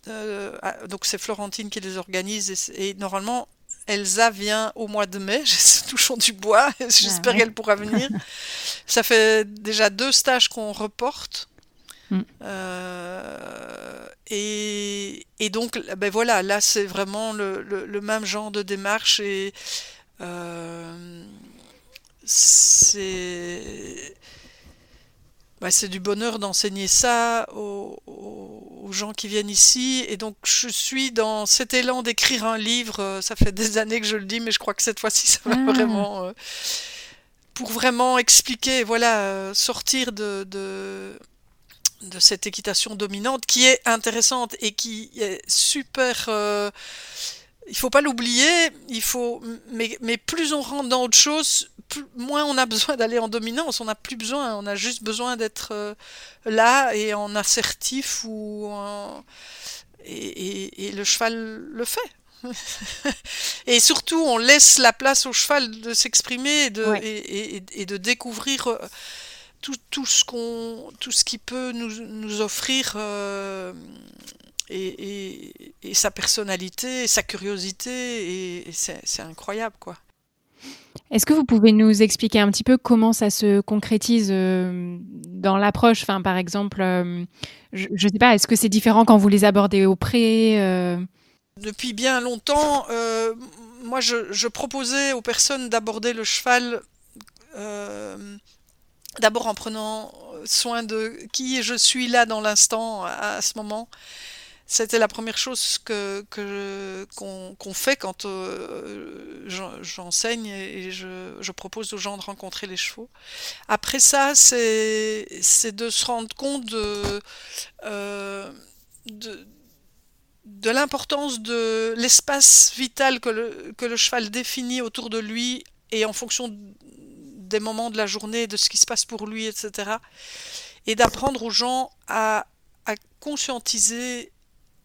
Euh, donc c'est Florentine qui les organise et normalement Elsa vient au mois de mai, touchons du bois, j'espère ah qu'elle pourra venir. Ça fait déjà deux stages qu'on reporte. Mm. Euh, et, donc, ben voilà, là c'est vraiment le, même genre de démarche et euh, c'est bah, c'est du bonheur d'enseigner ça aux, gens qui viennent ici. Et donc, je suis dans cet élan d'écrire un livre. Euh, ça fait des années que je le dis, mais je crois que cette fois-ci, ça va ah. vraiment. Euh, pour vraiment expliquer, voilà, euh, sortir de, de, de, cette équitation dominante qui est intéressante et qui est super. Il faut pas l'oublier, il faut, mais, mais plus on rentre dans autre chose, moins on a besoin d'aller en dominance, on n'a plus besoin, on a juste besoin d'être euh, là et en assertif ou et, le cheval le fait. et surtout, on laisse la place au cheval de s'exprimer et de, et, de découvrir euh, tout, tout ce qu'on, tout ce qui peut nous, nous offrir euh, et, sa personnalité, et sa curiosité, et, c'est incroyable, quoi. Est-ce que vous pouvez nous expliquer un petit peu comment ça se concrétise euh, dans l'approche? Enfin, Par exemple, euh, je ne sais pas, est-ce que c'est différent quand vous les abordez au pré euh? Depuis bien longtemps, moi je, proposais aux personnes d'aborder le cheval d'abord en prenant soin de qui je suis là dans l'instant à, ce moment c'était la première chose que qu'on fait quand euh, j'enseigne et je, je, propose aux gens de rencontrer les chevaux. Après ça, c'est c'est de se rendre compte de euh, de, de l'importance de l'espace vital que le, que le cheval définit autour de lui et en fonction des moments de la journée, de ce qui se passe pour lui, etc. Et d'apprendre aux gens à, à conscientiser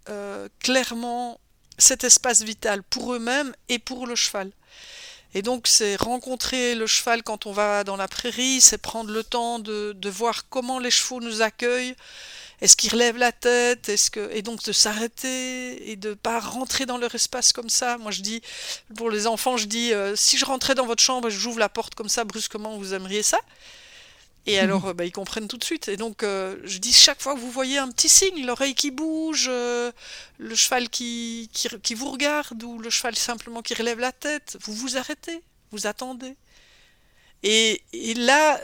euh, clairement cet espace vital pour eux-mêmes et pour le cheval. Et donc c'est rencontrer le cheval quand on va dans la prairie, c'est prendre le temps de, de, voir comment les chevaux nous accueillent, est-ce qu'ils relèvent la tête, est-ce que et donc de s'arrêter et de pas rentrer dans leur espace comme ça. Moi je dis pour les enfants, je dis euh, si je rentrais dans votre chambre et j'ouvre la porte comme ça brusquement, vous aimeriez ça? Et alors, euh, bah, ils comprennent tout de suite. Et donc, euh, je dis chaque fois que vous voyez un petit signe, l'oreille qui bouge, euh, le cheval qui, qui, vous regarde, ou le cheval simplement qui relève la tête, vous vous arrêtez, vous attendez. Et, là,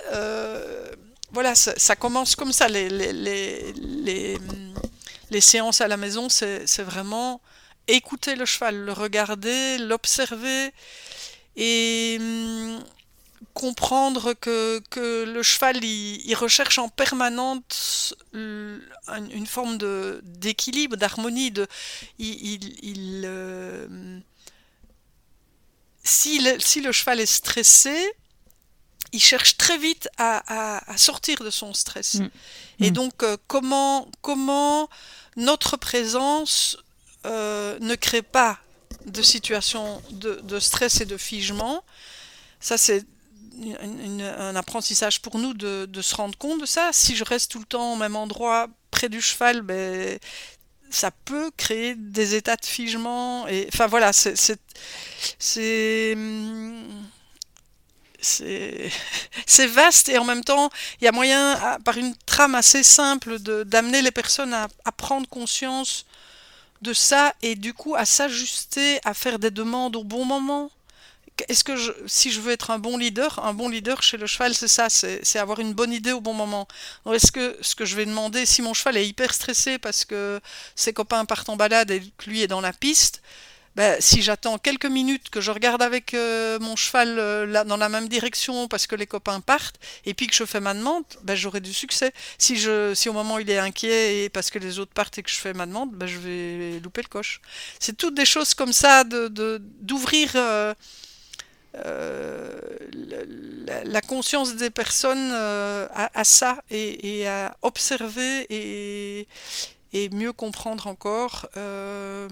voilà, ça, ça, commence comme ça. Les, les, les, les séances à la maison, c'est vraiment écouter le cheval, le regarder, l'observer. Et hum, comprendre que, que le cheval il, recherche en permanence une forme de d'équilibre, d'harmonie. De, il, il, euh, si, le, si, le, cheval est stressé, il cherche très vite à, à, sortir de son stress. Mm. Et mm. donc, euh, comment, comment notre présence euh, ne crée pas de situation de, de stress et de figement? Ça, c'est un apprentissage pour nous de, se rendre compte de ça. Si je reste tout le temps au même endroit, près du cheval, ben, ça peut créer des états de figement. Et, enfin voilà, c'est. C'est. C'est vaste et en même temps, il y a moyen, par une trame assez simple, d'amener les personnes à, à prendre conscience de ça et du coup à s'ajuster, à faire des demandes au bon moment est-ce que si je veux être un bon leader, un bon leader chez le cheval, c'est ça, c'est avoir une bonne idée au bon moment. Est-ce que ce que je vais demander, si mon cheval est hyper stressé parce que ses copains partent en balade et que lui est dans la piste, ben, si j'attends quelques minutes que je regarde avec euh, mon cheval euh, dans la même direction parce que les copains partent, et puis que je fais ma demande, ben, j'aurai du succès. Si, je, si au moment il est inquiet et parce que les autres partent et que je fais ma demande, ben, je vais louper le coche. C'est toutes des choses comme ça d'ouvrir. De, euh, euh, la, conscience des personnes euh, à, ça et, à observer et, et mieux comprendre encore euh,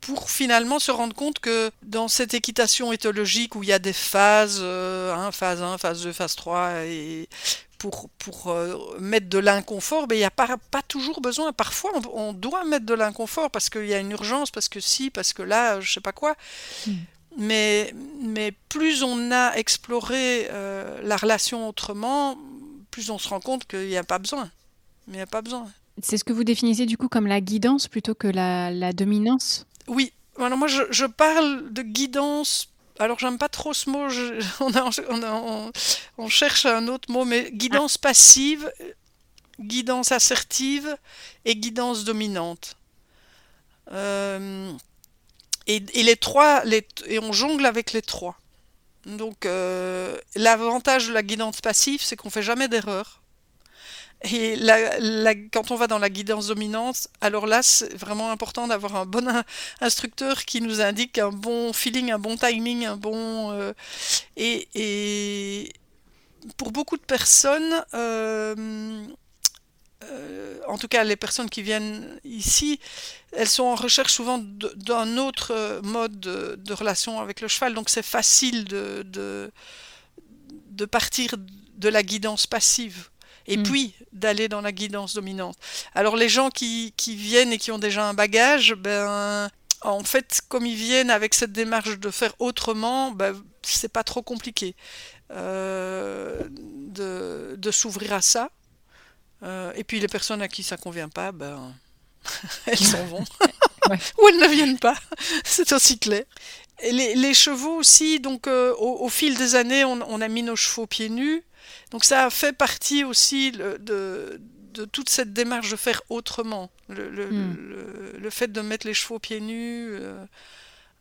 pour finalement se rendre compte que dans cette équitation éthologique où il y a des phases, phase 1, phase 2, phase 3, et pour, pour mettre de l'inconfort, mais il n'y a pas, pas toujours besoin. Parfois, on, doit mettre de l'inconfort parce qu'il y a une urgence, parce que si, parce que là, je sais pas quoi. Hmm. Mais, mais plus on a exploré euh, la relation autrement, plus on se rend compte qu'il n'y a pas besoin. Il n'y a pas besoin. C'est ce que vous définissez du coup comme la guidance plutôt que la, la dominance? Oui. Alors moi, je, je, parle de guidance. Alors, j'aime pas trop ce mot. on, on, on, cherche un autre mot, mais guidance passive, guidance assertive et guidance dominante. Euh, et, les trois, et on jongle avec les trois. Donc euh, l'avantage de la guidance passive, c'est qu'on fait jamais d'erreur. Et quand on va dans la guidance dominante, alors là, c'est vraiment important d'avoir un bon instructeur qui nous indique un bon feeling, un bon timing, un bon... Euh, et, et, pour beaucoup de personnes, euh, euh, en tout cas les personnes qui viennent ici, elles sont en recherche souvent d'un autre euh, mode de, relation avec le cheval, donc c'est facile de, de, partir de la guidance passive et hmm. puis d'aller dans la guidance dominante. Alors les gens qui, qui, viennent et qui ont déjà un bagage, ben en fait, comme ils viennent avec cette démarche de faire autrement, ben, c'est pas trop compliqué euh, de, de s'ouvrir à ça. Euh, et puis les personnes à qui ça convient pas, ben, elles s'en vont. Ou elles ne viennent pas. C'est aussi clair. Et les, chevaux aussi, donc euh, au, fil des années, on, a mis nos chevaux pieds nus. Donc ça a fait partie aussi de, de, toute cette démarche de faire autrement. Le, le, hmm. fait de mettre les chevaux pieds nus.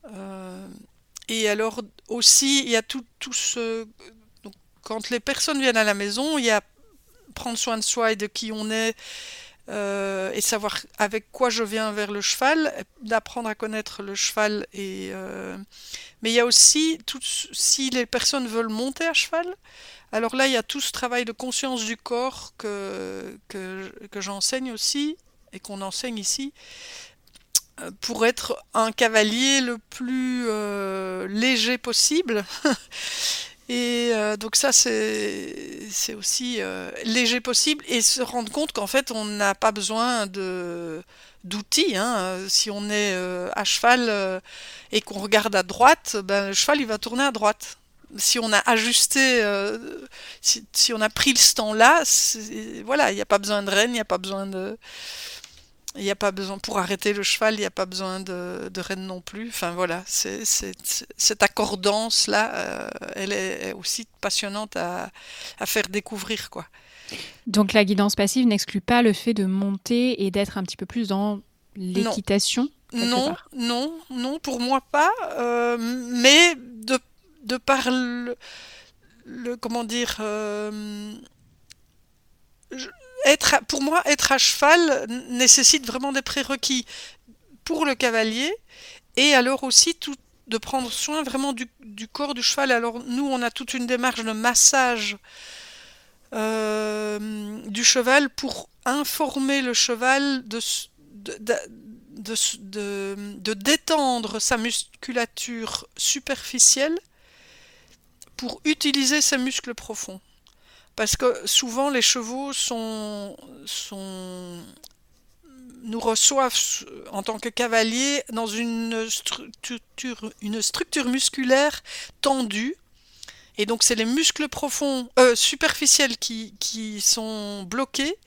Euh, et alors aussi, il y a tout, tout ce... Donc, quand les personnes viennent à la maison, il y a prendre soin de soi et de qui on est euh, et savoir avec quoi je viens vers le cheval, d'apprendre à connaître le cheval. Et, euh, mais il y a aussi, si les personnes veulent monter à cheval, alors là, il y a tout ce travail de conscience du corps que, que, que j'enseigne aussi et qu'on enseigne ici. pour être un cavalier le plus léger possible. Et donc ça, c'est aussi léger possible et se rendre compte qu'en fait, on n'a pas besoin d'outils. Hein. Si on est à cheval et qu'on regarde à droite, ben, le cheval il va tourner à droite si on a ajusté, euh, si, on a pris ce temps-là, voilà, il n'y a pas besoin de rêne, il n'y a pas besoin de, il n'y a pas besoin pour arrêter le cheval, il n'y a pas besoin de, de rêne non plus. Enfin voilà, c'est, cette accordance là, euh, elle est aussi passionnante à, à, faire découvrir quoi. Donc la guidance passive n'exclut pas le fait de monter et d'être un petit peu plus dans l'équitation. Non, non, non, pour moi pas. Euh, mais de de par le, comment dire euh, pour moi être à cheval nécessite vraiment des prérequis pour le cavalier et alors aussi tout de prendre soin vraiment du, corps du cheval. Alors nous, on a toute une démarche de massage euh, du cheval pour informer le cheval de, détendre sa musculature superficielle pour utiliser ces muscles profonds. Parce que souvent les chevaux sont, sont nous reçoivent en tant que cavaliers dans une structure, une structure musculaire tendue. Et donc c'est les muscles profonds, euh, superficiels qui, qui, sont bloqués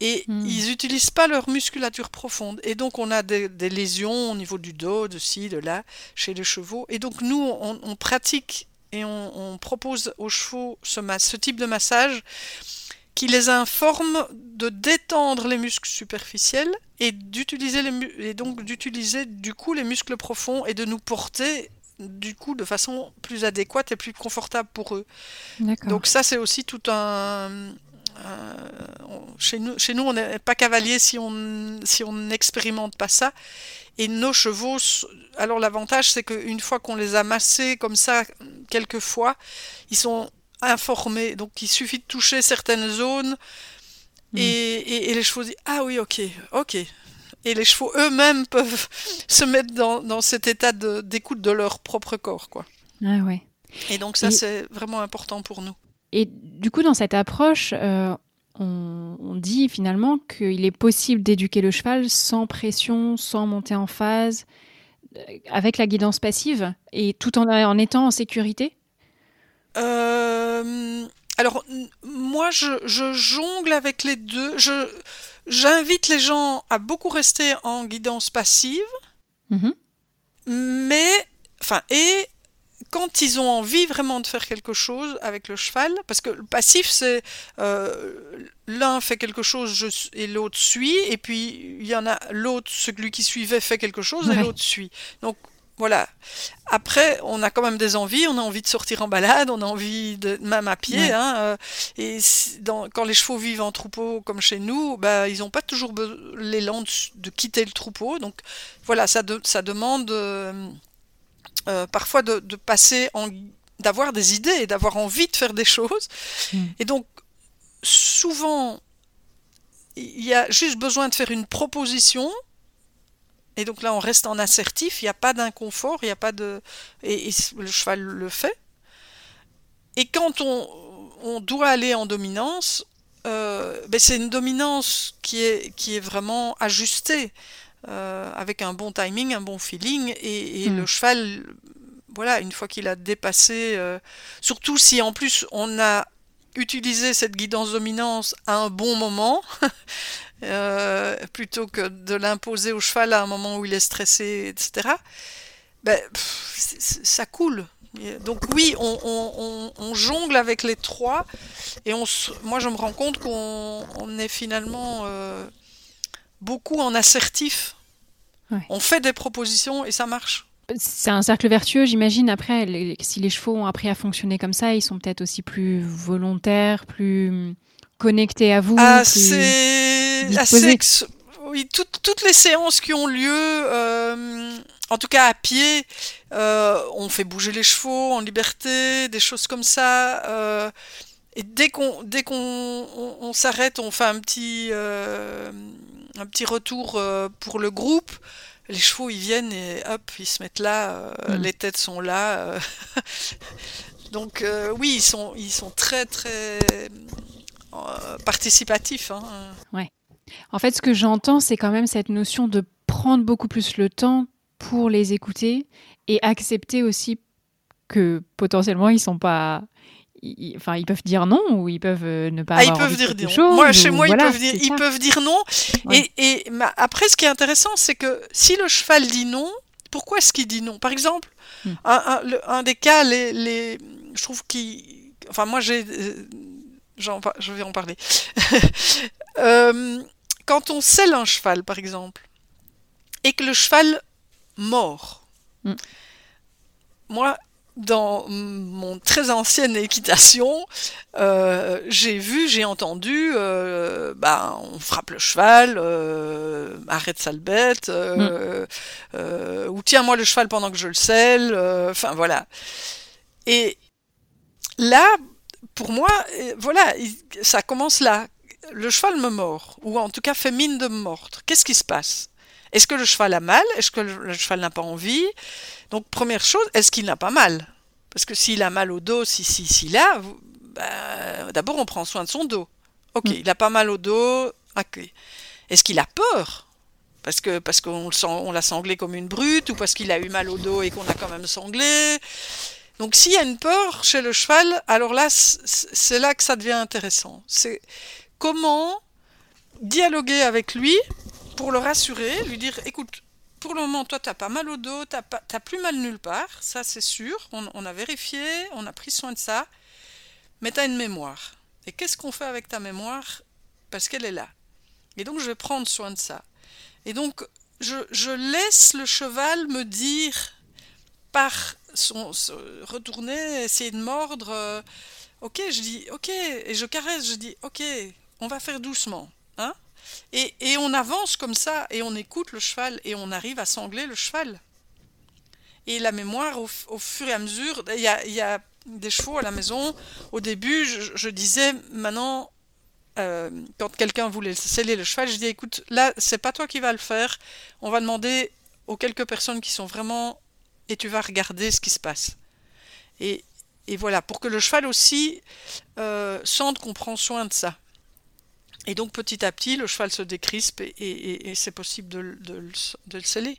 et hmm. ils n'utilisent pas leur musculature profonde. Et donc on a des, lésions au niveau du dos, de ci, de là, chez les chevaux. Et donc nous, on pratique et on, propose aux chevaux ce, ce, type de massage qui les informe de détendre les muscles superficiels et d'utiliser les et donc d'utiliser du coup les muscles profonds et de nous porter du coup de façon plus adéquate et plus confortable pour eux. Donc ça c'est aussi tout un, chez nous, chez nous on n'est pas cavalier si on si on n'expérimente pas ça. Et nos chevaux, alors l'avantage c'est qu'une fois qu'on les a massés comme ça quelques fois, ils sont informés. Donc il suffit de toucher certaines zones hmm. et, les chevaux disent ah oui ok ok. Et les chevaux eux-mêmes peuvent se mettre dans, cet état d'écoute de, leur propre corps quoi. Ah ouais. Et donc ça c'est vraiment important pour nous. Et du coup dans cette approche, euh, on, dit finalement qu'il est possible d'éduquer le cheval sans pression, sans monter en phase, euh, avec la guidance passive et tout en, en étant en sécurité? Euh, Alors, moi, je, jongle avec les deux. j'invite les gens à beaucoup rester en guidance passive, mm-hmm. mais, enfin, et quand ils ont envie vraiment de faire quelque chose avec le cheval, parce que le passif, c'est euh, l'un fait quelque chose et l'autre suit, et puis il y en a l'autre, celui qui suivait fait quelque chose et l'autre suit. Donc voilà. Après, on a quand même des envies, on a envie de sortir en balade, on a envie de même à pied. Hein, euh, et quand les chevaux vivent en troupeau comme chez nous, bah, ils n'ont pas toujours l'élan de, quitter le troupeau. Donc voilà, ça, ça demande euh, euh, parfois de, passer en d'avoir des idées et d'avoir envie de faire des choses. Hmm. Et donc, souvent, il y a juste besoin de faire une proposition. Et donc là, on reste en assertif, il n'y a pas d'inconfort, il n'y a pas de... Et, le cheval le fait. Et quand on, doit aller en dominance, euh, ben c'est une dominance qui est, qui est vraiment ajustée. Euh, avec un bon timing, un bon feeling, et, le hmm. cheval, voilà, une fois qu'il a dépassé, euh, surtout si en plus on a utilisé cette guidance dominance à un bon moment, euh, plutôt que de l'imposer au cheval à un moment où il est stressé, etc. Ben, ça coule. Donc oui, on, jongle avec les trois et on, moi je me rends compte qu'on est finalement beaucoup en assertif. On fait des propositions et ça marche. C'est un cercle vertueux, j'imagine. Après, si les chevaux ont appris à fonctionner comme ça, ils sont peut-être aussi plus volontaires, plus connectés à vous. Ah, c'est oui, toutes les séances qui ont lieu, euh, en tout cas à pied, euh, on fait bouger les chevaux en liberté, des choses comme ça. Euh, et dès qu'on dès qu'on s'arrête, on fait un petit un petit retour euh, pour le groupe. les chevaux ils viennent et hop, ils se mettent là, euh, Mm. les têtes sont là. euh. Donc euh, oui, ils sont, ils sont très très euh, participatifs. hein. En fait, ce que j'entends, c'est quand même cette notion de prendre beaucoup plus le temps pour les écouter et accepter aussi que potentiellement ils sont pas. Ils- Enfin, ils peuvent dire non ou ils peuvent euh, ne pas Ah, ils avoir peuvent envie de dire non. Moi, chez ou moi, voilà, ils, peuvent dire, ils peuvent non. Ouais. Et, après, ce qui est intéressant, c'est que si le cheval dit non, pourquoi est-ce qu'il dit non? Par exemple, Hmm. un, un- le- un des cas, les, les, je trouve qu'il... Enfin, moi, j'ai... euh, je vais en parler. Euh, quand on selle un cheval, par exemple, et que le cheval mord, Hmm. moi, dans mon très ancienne équitation, euh, j'ai vu, j'ai entendu, euh, bah, on frappe le cheval, euh, arrête sale bête, euh, euh, ou tiens-moi le cheval pendant que je le selle, enfin voilà. Et là, pour moi, voilà, il- ça commence là. Le cheval me mord, ou en tout cas fait mine de me mordre. Qu'est-ce qui se passe? Est-ce que le cheval a mal? Est-ce que le cheval n'a pas envie? Donc première chose, est-ce qu'il n'a pas mal? Parce que s'il a mal au dos, si, si, si là, bah, d'abord on prend soin de son dos. Ok, Mm. il a pas mal au dos. Ok. Est-ce qu'il a peur? Parce que parce qu'on le sent- on l'a sanglé comme une brute ou parce qu'il a eu mal au dos et qu'on a quand même sanglé? Donc s'il y a une peur chez le cheval, alors là c'est là que ça devient intéressant. C'est comment dialoguer avec lui pour le rassurer, lui dire écoute, pour le moment toi t'as pas mal au dos, pas t'as plus mal nulle part, ça c'est sûr, on, a vérifié, on a pris soin de ça, mais t'as une mémoire. Et qu'est-ce qu'on fait avec ta mémoire? Parce qu'elle est là. Et donc je vais prendre soin de ça. Et donc, je, laisse le cheval me dire, par son, retourner, essayer de mordre, euh, ok, je dis, ok, et je caresse, je dis, ok, on va faire doucement, et, on avance comme ça, et on écoute le cheval, et on arrive à sangler le cheval. Et la mémoire, au, fur et à mesure, il y a, des chevaux à la maison, au début, je, je disais, maintenant, euh, quand quelqu'un voulait sceller le cheval, je dis écoute, là, c'est pas toi qui vas le faire. On va demander aux quelques personnes qui sont vraiment et tu vas regarder ce qui se passe. Et, et voilà, pour que le cheval aussi euh, sente qu'on prend soin de ça. Et donc petit à petit, le cheval se décrispe et, et- et- et c'est possible de, le- de de le sceller.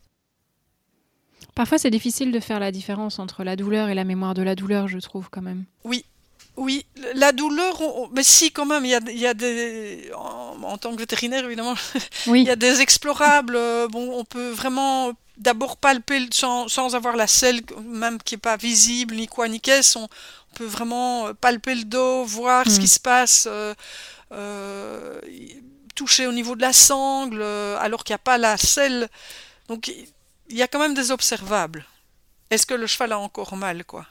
Parfois, c'est difficile de faire la différence entre la douleur et la mémoire de la douleur, je trouve quand même. Oui, la douleur, on- mais si quand même, il y a, il y a des, en, en tant que vétérinaire évidemment, Oui. Il y a des explorables. euh, bon, on peut vraiment d'abord palper sans, sans avoir la selle, même qui est pas visible, ni quoi, ni qu'est-ce. On, on peut vraiment palper le dos, voir ce Mm. qui se passe, euh, euh, toucher au niveau de la sangle, euh, alors qu'il n'y a pas la selle. Donc, il y a quand même des observables. Est-ce que le cheval a encore mal, quoi?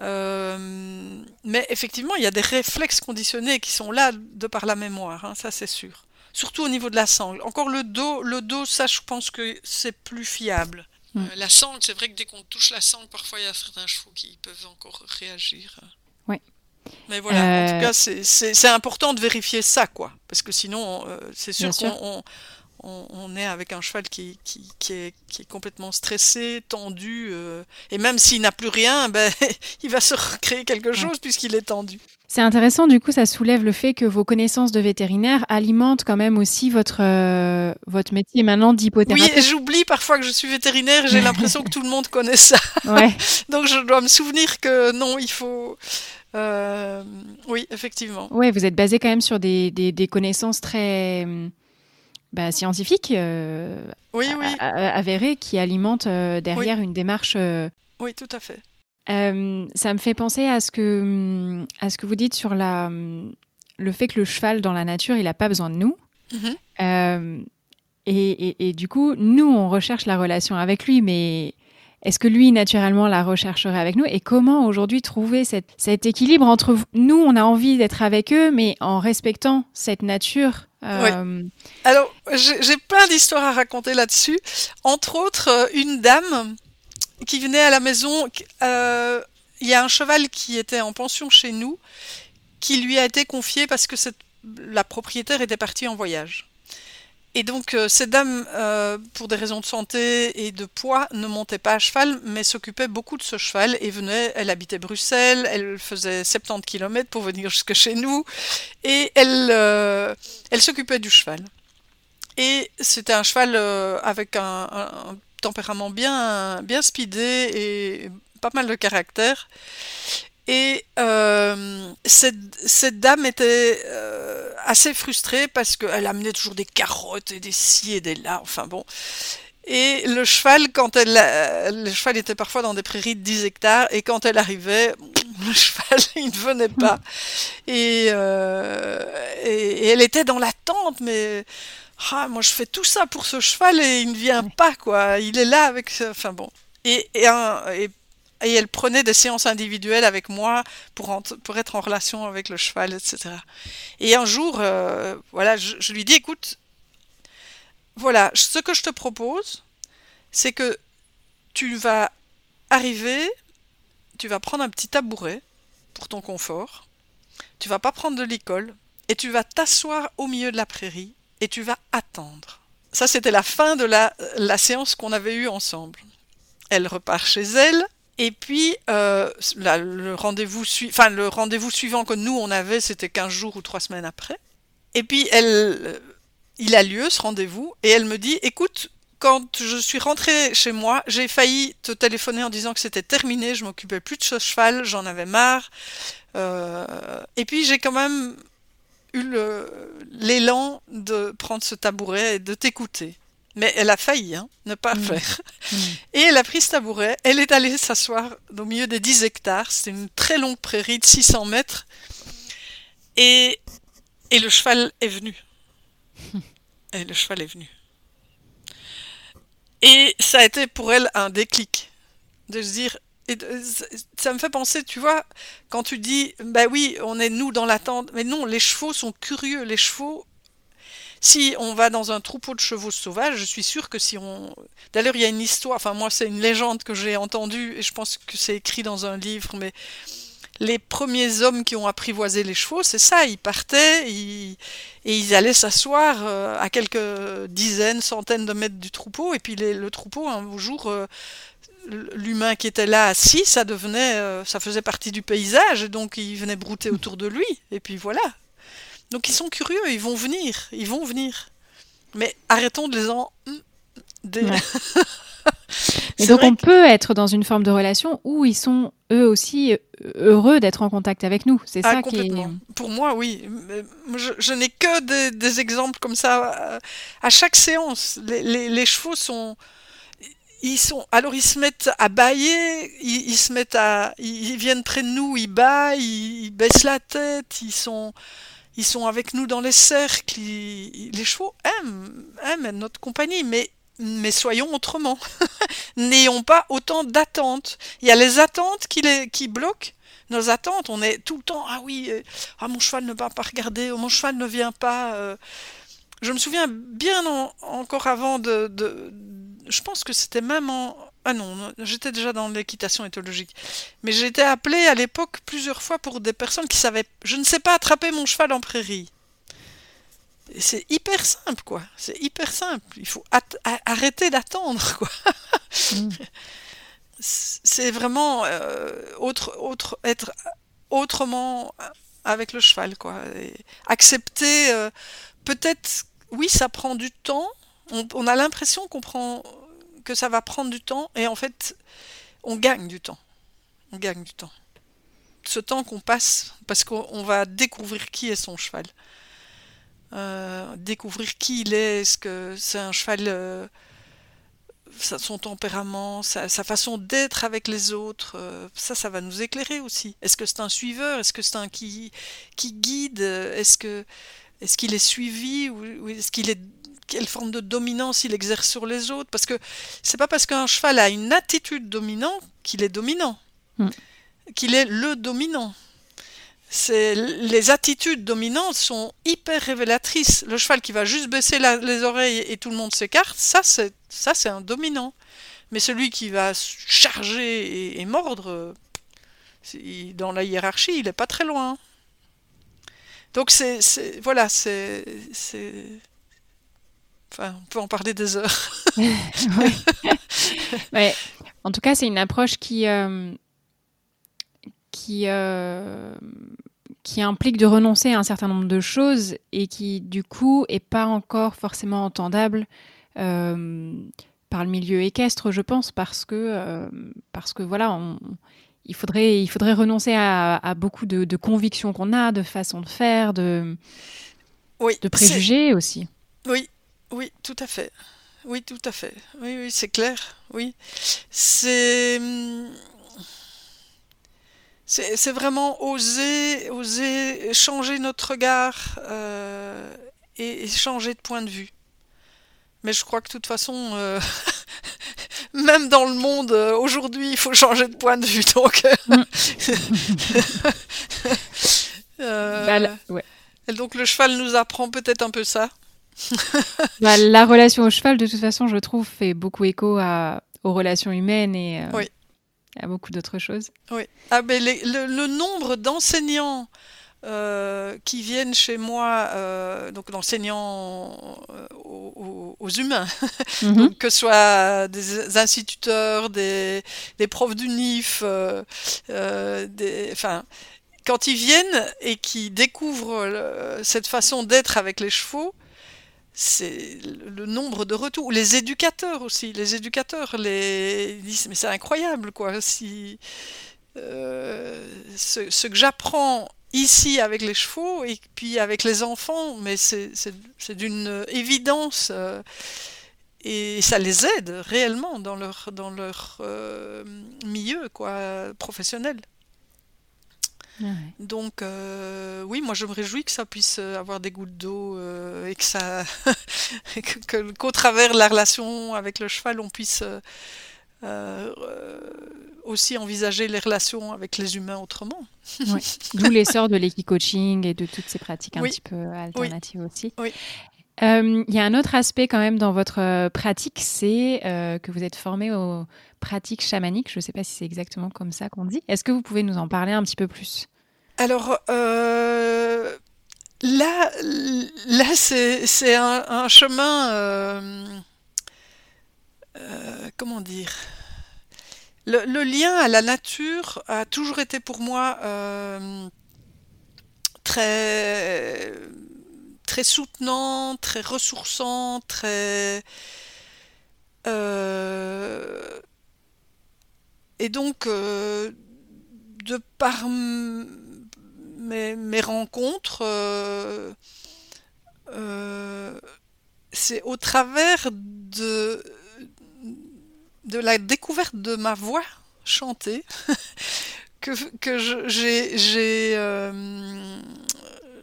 Euh, mais effectivement, il y a des réflexes conditionnés qui sont là de par la mémoire, hein, ça c'est sûr. Surtout au niveau de la sangle. Encore le dos, le dos, ça je pense que c'est plus fiable. Mm. Euh, la sangle, c'est vrai que dès qu'on touche la sangle, parfois il y a certains chevaux qui peuvent encore réagir. Mais voilà, en Euh, tout cas, c'est- important de vérifier ça, quoi. Parce que sinon, euh, c'est sûr qu'on on, est avec un cheval qui, qui, qui est, qui est complètement stressé, tendu, euh, et même s'il n'a plus rien, ben, il va se recréer quelque chose puisqu'il est tendu. C'est intéressant, du coup, ça soulève le fait que vos connaissances de vétérinaire alimentent quand même aussi votre, euh, votre métier maintenant Oui, d'hypothérapeute. et j'oublie parfois que je suis vétérinaire, j'ai l'impression que tout le monde connaît ça. Ouais. Donc je dois me souvenir que non, il faut... euh, oui, effectivement. ouais, vous êtes basé quand même sur des, des, des connaissances très hum, bah, scientifiques, euh, Oui, oui, avérées, qui alimentent euh, derrière une démarche. euh, oui, tout à fait. Euh, ça me fait penser à ce que, à ce que vous dites sur la, hum, le fait que le cheval dans la nature, il n'a pas besoin de nous. Mhm. Euh, et, et- et du coup, nous, on recherche la relation avec lui, mais est-ce que lui, naturellement, la rechercherait avec nous? Et comment aujourd'hui trouver cet équilibre entre nous, on a envie d'être avec eux, mais en respectant cette nature euh, Alors, j'ai plein d'histoires à raconter là-dessus. Entre autres, euh, une dame qui venait à la maison. euh, Il y a un cheval qui était en pension chez nous, qui lui a été confié parce que la propriétaire était partie en voyage. Et donc, euh, cette dame, euh, pour des raisons de santé et de poids, ne montait pas à cheval, mais s'occupait beaucoup de ce cheval et venait, elle habitait Bruxelles, elle faisait 70 km pour venir jusque chez nous, et elle, euh, s'occupait du cheval. Et c'était un cheval avec un, un tempérament bien, bien speedé et pas mal de caractère. Et euh, cette, cette, dame était euh, assez frustrée parce qu'elle amenait toujours des carottes et des ci et des là, enfin bon. Et le cheval, quand elle, le cheval était parfois dans des prairies de 10 hectares, et quand elle arrivait, le cheval, il ne venait pas. Et, euh, et, et, elle était dans l'attente, mais ah, moi je fais tout ça pour ce cheval et il ne vient pas, quoi. Il est là avec, enfin bon. Et, et, un, et et elle prenait des séances individuelles avec moi pour, être en relation avec le cheval, etc. Et un jour, euh, voilà, je, lui dis, écoute, voilà, ce que je te propose, c'est que tu vas arriver, tu vas prendre un petit tabouret pour ton confort, tu vas pas prendre de l'école, et tu vas t'asseoir au milieu de la prairie, et tu vas attendre. Ça, c'était la fin de la, la séance qu'on avait eue ensemble. Elle repart chez elle, et puis, euh, le rendez-vous suivant que nous on avait, c'était 15 jours ou 3 semaines après. Et puis, elle, euh, il a lieu ce rendez-vous, et elle me dit, écoute, quand je suis rentrée chez moi, j'ai failli te téléphoner en disant que c'était terminé, je m'occupais plus de ce cheval, j'en avais marre. Euh, et puis j'ai quand même eu l'élan de prendre ce tabouret et de t'écouter. Mais elle a failli hein, ne pas mm. faire. Mm. Et elle a pris ce tabouret, elle est allée s'asseoir au milieu des 10 hectares, c'était une très longue prairie de 600 mètres, et, et le cheval est venu. Et le cheval est venu. Et ça a été pour elle un déclic, de se dire, et ça me fait penser, tu vois, quand tu dis, bah oui, on est nous dans l'attente, mais non, les chevaux sont curieux, les chevaux, si on va dans un troupeau de chevaux sauvages, je suis sûr que si on... D'ailleurs, il y a une histoire, enfin moi c'est une légende que j'ai entendue, et je pense que c'est écrit dans un livre, mais les premiers hommes qui ont apprivoisé les chevaux, c'est ça, ils partaient et ils allaient s'asseoir euh, à quelques dizaines, centaines de mètres du troupeau, et puis le troupeau, un jour, euh, l'humain qui était là assis, ça devenait, euh, ça faisait partie du paysage, et donc il venait brouter autour de lui, et puis voilà, donc ils sont curieux, ils vont venir, ils vont venir. Mais arrêtons de les en... Et donc on peut être dans une forme de relation où ils sont eux aussi heureux d'être en contact avec nous. C'est ah, ça qui est. Pour moi, oui. Je, n'ai que des, exemples comme ça euh, à chaque séance. Les, chevaux sont, ils sont. Alors ils se mettent à bailler, ils, se mettent à, ils viennent près de nous, ils baillent, ils baissent la tête, ils sont ils sont avec nous dans les cercles, les chevaux aiment, aiment notre compagnie, mais, mais soyons autrement. N'ayons pas autant d'attentes. Il y a les attentes qui, les, qui bloquent nos attentes. On est tout le temps, ah oui, euh, ah, mon cheval ne va pas regarder, oh, mon cheval ne vient pas. Euh. Je me souviens bien encore avant de, de, Je pense que c'était même en, ah non, j'étais déjà dans l'équitation éthologique. Mais j'ai été appelée à l'époque plusieurs fois pour des personnes qui savaient, je ne sais pas attraper mon cheval en prairie. C'est hyper simple, quoi. C'est hyper simple. Il faut arrêter d'attendre, quoi. Mm. C'est vraiment euh, autre, autre, être autrement avec le cheval, quoi. accepter, euh, peut-être, oui, ça prend du temps. on a l'impression qu'on prend que ça va prendre du temps et en fait, on gagne du temps. On gagne du temps. Ce temps qu'on passe, parce qu'on va découvrir qui est son cheval. Euh, découvrir qui il est, est-ce que c'est un cheval, euh, son tempérament, sa, façon d'être avec les autres, euh, ça, ça va nous éclairer aussi. Est-ce que c'est un suiveur? Est-ce que c'est un qui, qui guide? Est-ce que est-ce qu'il est suivi ou est-ce qu'il est quelle forme de dominance il exerce sur les autres. Parce que c'est pas parce qu'un cheval a une attitude dominante qu'il est dominant, mm. qu'il est le dominant. C'est les attitudes dominantes sont hyper révélatrices. Le cheval qui va juste baisser les oreilles et tout le monde s'écarte, ça c'est ça c'est un dominant. Mais celui qui va charger et, mordre, dans la hiérarchie, il est pas très loin. Donc c'est voilà, c'est Enfin, on peut en parler des heures. ouais. En tout cas, c'est une approche qui, euh, qui, euh, qui implique de renoncer à un certain nombre de choses et qui, du coup, est pas encore forcément entendable euh, par le milieu équestre, je pense, parce que, parce que voilà, on, il faudrait, il faudrait renoncer à, beaucoup de, convictions qu'on a, de façons de faire, de, oui, de préjugés aussi. Oui, oui, tout à fait. Oui, tout à fait. Oui, oui, c'est clair. Oui, c'est c'est vraiment oser, oser changer notre regard euh, et, changer de point de vue. Mais je crois que de toute façon, euh, même dans le monde euh, aujourd'hui, il faut changer de point de vue. Donc, mm. bah, donc le cheval nous apprend peut-être un peu ça. Bah, la relation au cheval, de toute façon, je trouve, fait beaucoup écho à, aux relations humaines et euh, à beaucoup d'autres choses. Oui. Ah, mais le, nombre d'enseignants euh, qui viennent chez moi, euh, donc d'enseignants aux, humains, mhm. que ce soit des instituteurs, des, des profs d'UNIF, des, enfin, quand ils viennent et qui découvrent cette façon d'être avec les chevaux, c'est le nombre de retours. Les éducateurs aussi, les éducateurs les disent mais c'est incroyable quoi. Si euh, ce, que j'apprends ici avec les chevaux et puis avec les enfants, mais c'est d'une évidence euh, et ça les aide réellement dans leur dans leur euh, milieu quoi professionnel. Donc euh, oui, moi je me réjouis que ça puisse euh, avoir des gouttes d'eau euh, et que ça qu'au travers de la relation avec le cheval, on puisse aussi envisager les relations avec les humains autrement. D'où l'essor de l'équi-coaching et de toutes ces pratiques un petit peu alternatives aussi. Oui. Il y a un autre aspect quand même dans votre pratique, c'est que vous êtes formé aux pratiques chamaniques. Je ne sais pas si c'est exactement comme ça qu'on dit. Est-ce que vous pouvez nous en parler un petit peu plus? Alors, euh, là, là c'est un, chemin, euh, euh, comment dire? Le, lien à la nature a toujours été pour moi très, très soutenant, très ressourçant, très... Et donc, euh, de par mes, rencontres, euh, euh, c'est au travers de, de la découverte de ma voix chantée que, que j'ai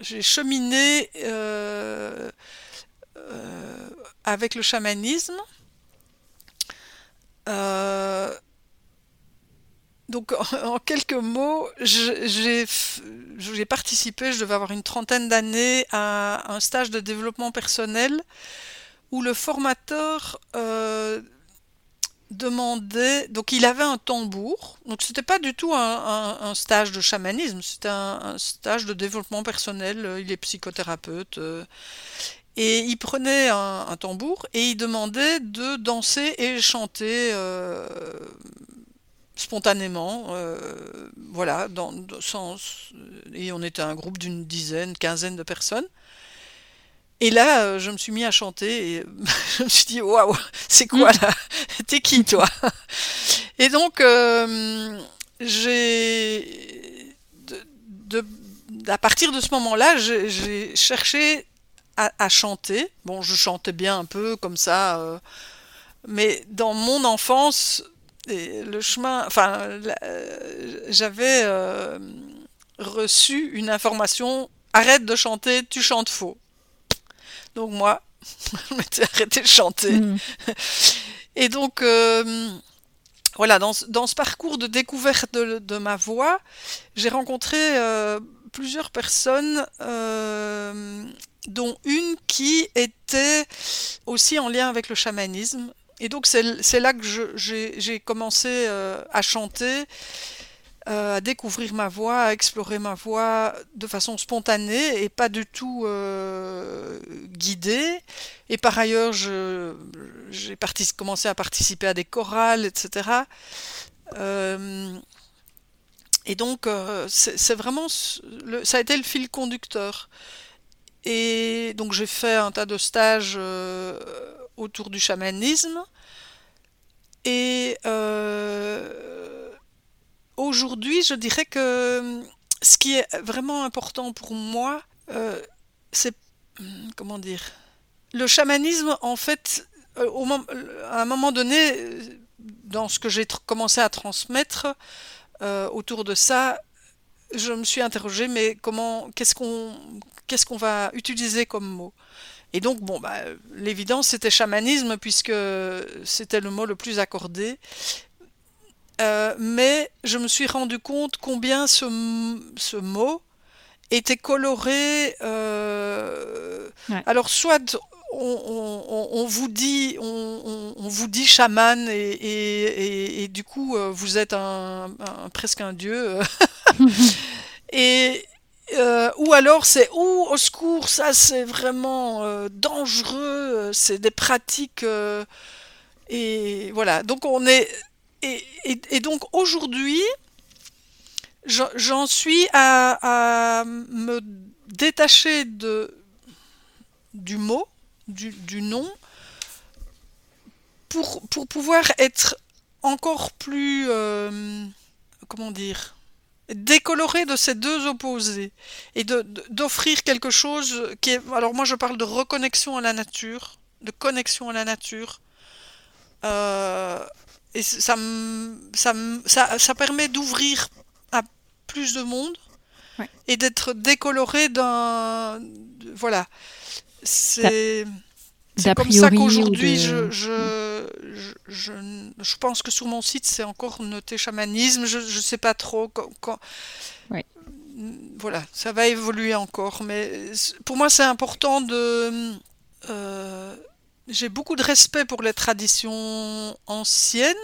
j'ai cheminé avec le chamanisme. Donc, en, quelques mots, j'ai participé, je devais avoir une trentaine d'années, à un stage de développement personnel où le formateur euh, demandait. Donc, il avait un tambour. Donc, c'était pas du tout un, stage de chamanisme, c'était un, stage de développement personnel. Il est psychothérapeute. Euh, et il prenait un, tambour et il demandait de danser et chanter. Euh, spontanément, euh, voilà, dans, et on était un groupe d'une dizaine, quinzaine de personnes. Et là, euh, je me suis mis à chanter et je me suis dit, waouh, c'est quoi là? T'es qui toi? Et donc, euh, j'ai, de, à partir de ce moment-là, j'ai cherché à, à, chanter. Bon, je chantais bien un peu comme ça, mais dans mon enfance, le chemin, enfin, euh, j'avais euh, reçu une information arrête de chanter, tu chantes faux. Donc moi, je m'étais arrêté de chanter. Mm. Et donc, euh, voilà, dans, dans, ce parcours de découverte de, de ma voix, j'ai rencontré plusieurs personnes, dont une qui était aussi en lien avec le chamanisme et donc c'est là que j'ai commencé euh, à chanter à découvrir ma voix, à explorer ma voix de façon spontanée et pas du tout guidée. Et par ailleurs, j'ai commencé à participer à des chorales, etc. et donc, c'est vraiment, ça a été le fil conducteur. Et donc j'ai fait un tas de stages euh, autour du chamanisme. Et euh, aujourd'hui, je dirais que ce qui est vraiment important pour moi, euh, c'est comment dire, le chamanisme en fait, au, à un moment donné, dans ce que j'ai commencé à transmettre autour de ça, je me suis interrogée, mais comment, qu'est-ce qu'on, qu'est-ce qu'on va utiliser comme mot? Et donc, bon, bah, l'évidence, c'était chamanisme, puisque c'était le mot le plus accordé. Euh, mais je me suis rendu compte combien ce, ce mot était coloré. Euh, alors, soit on, vous dit, on, vous dit chaman et, du coup euh, vous êtes un, presque un dieu. et, euh, ou alors c'est ou au secours, ça c'est vraiment euh, dangereux, c'est des pratiques et voilà. Donc on est et, donc aujourd'hui, j'en suis à, me détacher de du mot, du, nom, pour, pour pouvoir être encore plus comment dire décolorer de ces deux opposés et d'offrir quelque chose qui est... Alors moi je parle de reconnexion à la nature, de connexion à la nature. Euh, et ça, ça, ça, ça permet d'ouvrir à plus de monde et d'être décoloré d'un... Voilà. C'est... C'est comme ça qu'aujourd'hui, je, je, je, je, pense que sur mon site, c'est encore noté chamanisme. Je ne sais pas trop quand. Voilà, ça va évoluer encore. Mais pour moi, c'est important de. Euh, j'ai beaucoup de respect pour les traditions anciennes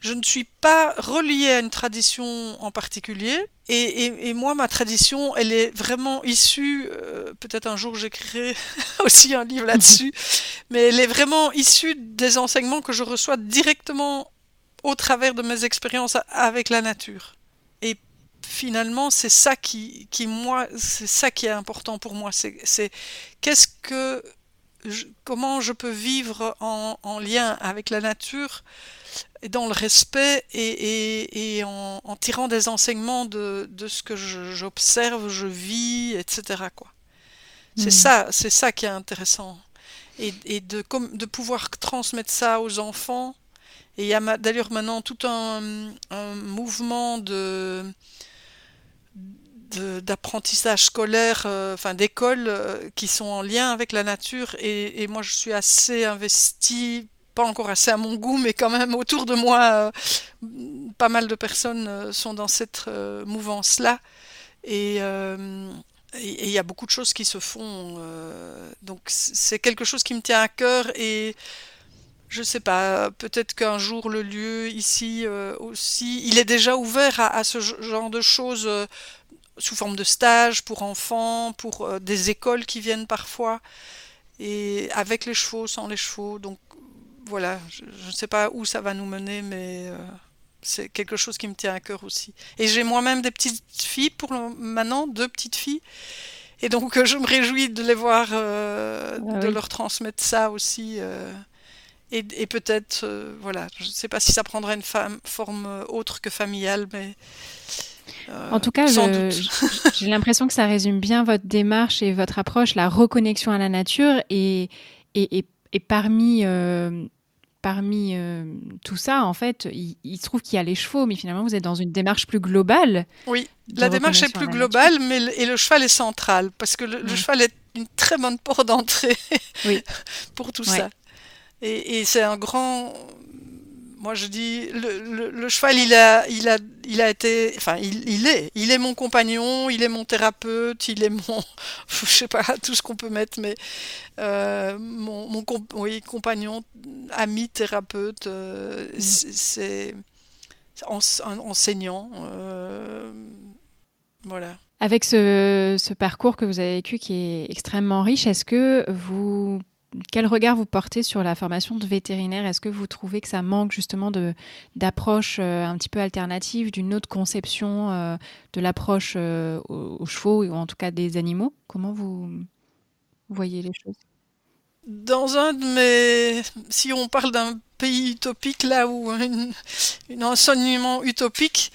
je ne suis pas reliée à une tradition en particulier. Et, moi, ma tradition, elle est vraiment issue, euh, peut-être un jour j'écrirai aussi un livre là-dessus, mais elle est vraiment issue des enseignements que je reçois directement au travers de mes expériences avec la nature. Et finalement, c'est ça qui, qui moi, c'est ça qui est important pour moi. C'est qu'est-ce que, comment je peux vivre en, en lien avec la nature dans le respect et, en, tirant des enseignements de, ce que j'observe, je, vis, etc. Quoi. C'est hmm. ça, c'est ça qui est intéressant. Et, de, de pouvoir transmettre ça aux enfants. Et il y a d'ailleurs maintenant tout un, mouvement de d'apprentissage scolaire, euh, enfin d'école, euh, qui sont en lien avec la nature. Et, moi, je suis assez investie pas encore assez à mon goût, mais quand même autour de moi, euh, pas mal de personnes sont dans cette mouvance-là. Et il y a beaucoup de choses qui se font. donc c'est quelque chose qui me tient à cœur et je sais pas, peut-être qu'un jour le lieu ici aussi, il est déjà ouvert à, ce genre de choses sous forme de stage pour enfants, pour des écoles qui viennent parfois, et avec les chevaux, sans les chevaux. Donc voilà, je ne sais pas où ça va nous mener, mais euh, c'est quelque chose qui me tient à cœur aussi. Et j'ai moi-même des petites filles pour maintenant, deux petites filles. Et donc euh, je me réjouis de les voir, euh, ah de leur transmettre ça aussi. et, peut-être, voilà, je ne sais pas si ça prendra une forme autre que familiale, mais... en tout cas, j'ai l'impression que ça résume bien votre démarche et votre approche, la reconnexion à la nature et, et, et parmi parmi euh, tout ça, en fait, il, se trouve qu'il y a les chevaux, mais finalement, vous êtes dans une démarche plus globale. Oui, la démarche est plus globale, mais et le cheval est central, parce que le, cheval est une très bonne porte d'entrée pour tout ça. Et, et c'est un grand, moi je dis le, le, cheval il a il a il a été enfin il, il, est il est mon compagnon il est mon thérapeute il est mon je sais pas tout ce qu'on peut mettre mais euh, mon, mon oui, compagnon ami thérapeute euh, mm. c'est enseignant. voilà. Avec ce, ce, parcours que vous avez vécu qui est extrêmement riche, est-ce que vous quel regard vous portez sur la formation de vétérinaire Est-ce que vous trouvez que ça manque justement d'approche euh, un petit peu alternative, d'une autre conception euh, de l'approche euh, aux, chevaux ou en tout cas des animaux? Comment vous, voyez les choses? Dans un de mes... Si on parle d'un pays utopique, là où un, enseignement utopique,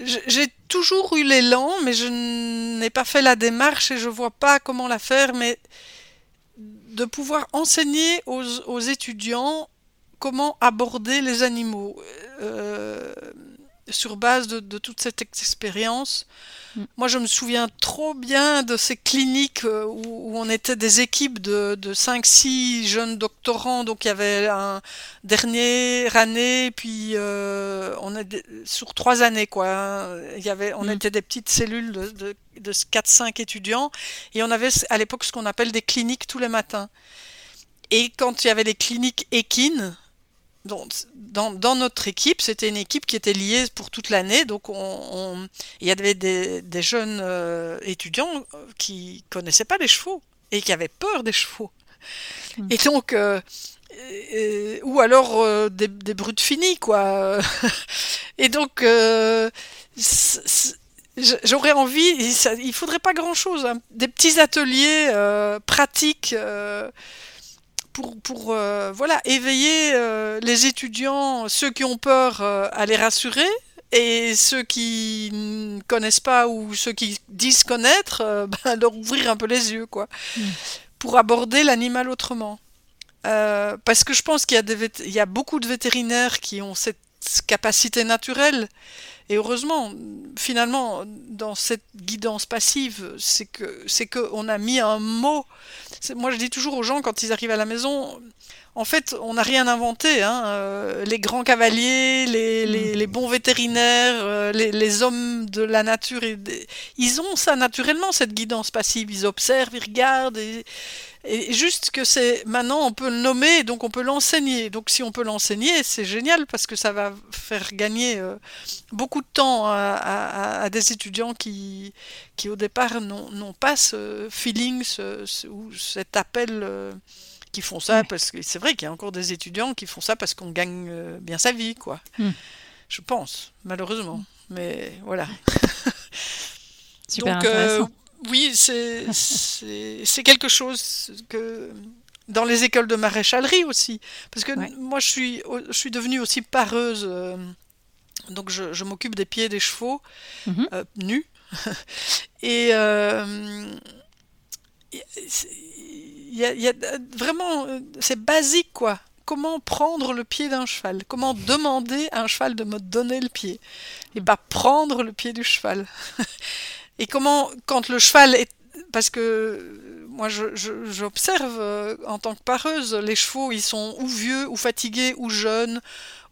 j'ai toujours eu l'élan, mais je n'ai pas fait la démarche et je vois pas comment la faire, mais de pouvoir enseigner aux, étudiants comment aborder les animaux. Euh, sur base de, toute cette expérience. Mm. Moi, je me souviens trop bien de ces cliniques euh, où, on était des équipes de, de 5-6 jeunes doctorants. Donc, il y avait un dernier année, puis euh, on est sur trois années, quoi. Hein. Il y avait, on mm. était des petites cellules de, de, de 4-5 étudiants. Et on avait à l'époque ce qu'on appelle des cliniques tous les matins. Et quand il y avait les cliniques équines, dans, dans, notre équipe, c'était une équipe qui était liée pour toute l'année. Donc, on, il y avait des, des jeunes euh, étudiants euh, qui connaissaient pas les chevaux et qui avaient peur des chevaux. Hmm. Et donc, euh, ou alors des, des brutes finies, quoi. et donc, j'aurais envie, il faudrait pas grand-chose, hein. des petits ateliers pratiques pour, euh, voilà, éveiller euh, les étudiants, ceux qui ont peur, euh, à les rassurer, et ceux qui ne connaissent pas ou ceux qui disent connaître, ben, leur ouvrir un peu les yeux, quoi, mm. pour aborder l'animal autrement. parce que je pense qu'il y, il y a beaucoup de vétérinaires qui ont cette capacité naturelle et heureusement, finalement, dans cette guidance passive, c'est que c'est que on a mis un mot. Moi, je dis toujours aux gens quand ils arrivent à la maison, en fait, on n'a rien inventé. Hein. Euh, les grands cavaliers, les, les, mm. les bons vétérinaires, euh, les, les, hommes de la nature, ils ont ça naturellement, cette guidance passive. Ils observent, ils regardent. Et, et juste que c'est maintenant on peut le nommer, donc on peut l'enseigner. Donc si on peut l'enseigner, c'est génial parce que ça va faire gagner euh, beaucoup de temps à, des étudiants qui, qui au départ n'ont pas ce feeling ce, ou cet appel. Euh, qui font ça parce que c'est vrai qu'il y a encore des étudiants qui font ça parce qu'on gagne euh, bien sa vie, quoi. Hmm. Je pense, malheureusement. Mais voilà. Super intéressant oui, c'est quelque chose que dans les écoles de maréchalerie aussi, parce que moi je suis je suis devenue aussi pareuse, euh, donc je, m'occupe des pieds des chevaux mhm. euh, nus et euh, il y, a, vraiment c'est basique quoi. Comment prendre le pied d'un cheval? Comment demander à un cheval de me donner le pied? Et pas prendre le pied du cheval. Et comment, quand le cheval est... Parce que moi, j'observe euh, en tant que pareuse, les chevaux, ils sont ou vieux, ou fatigués, ou jeunes,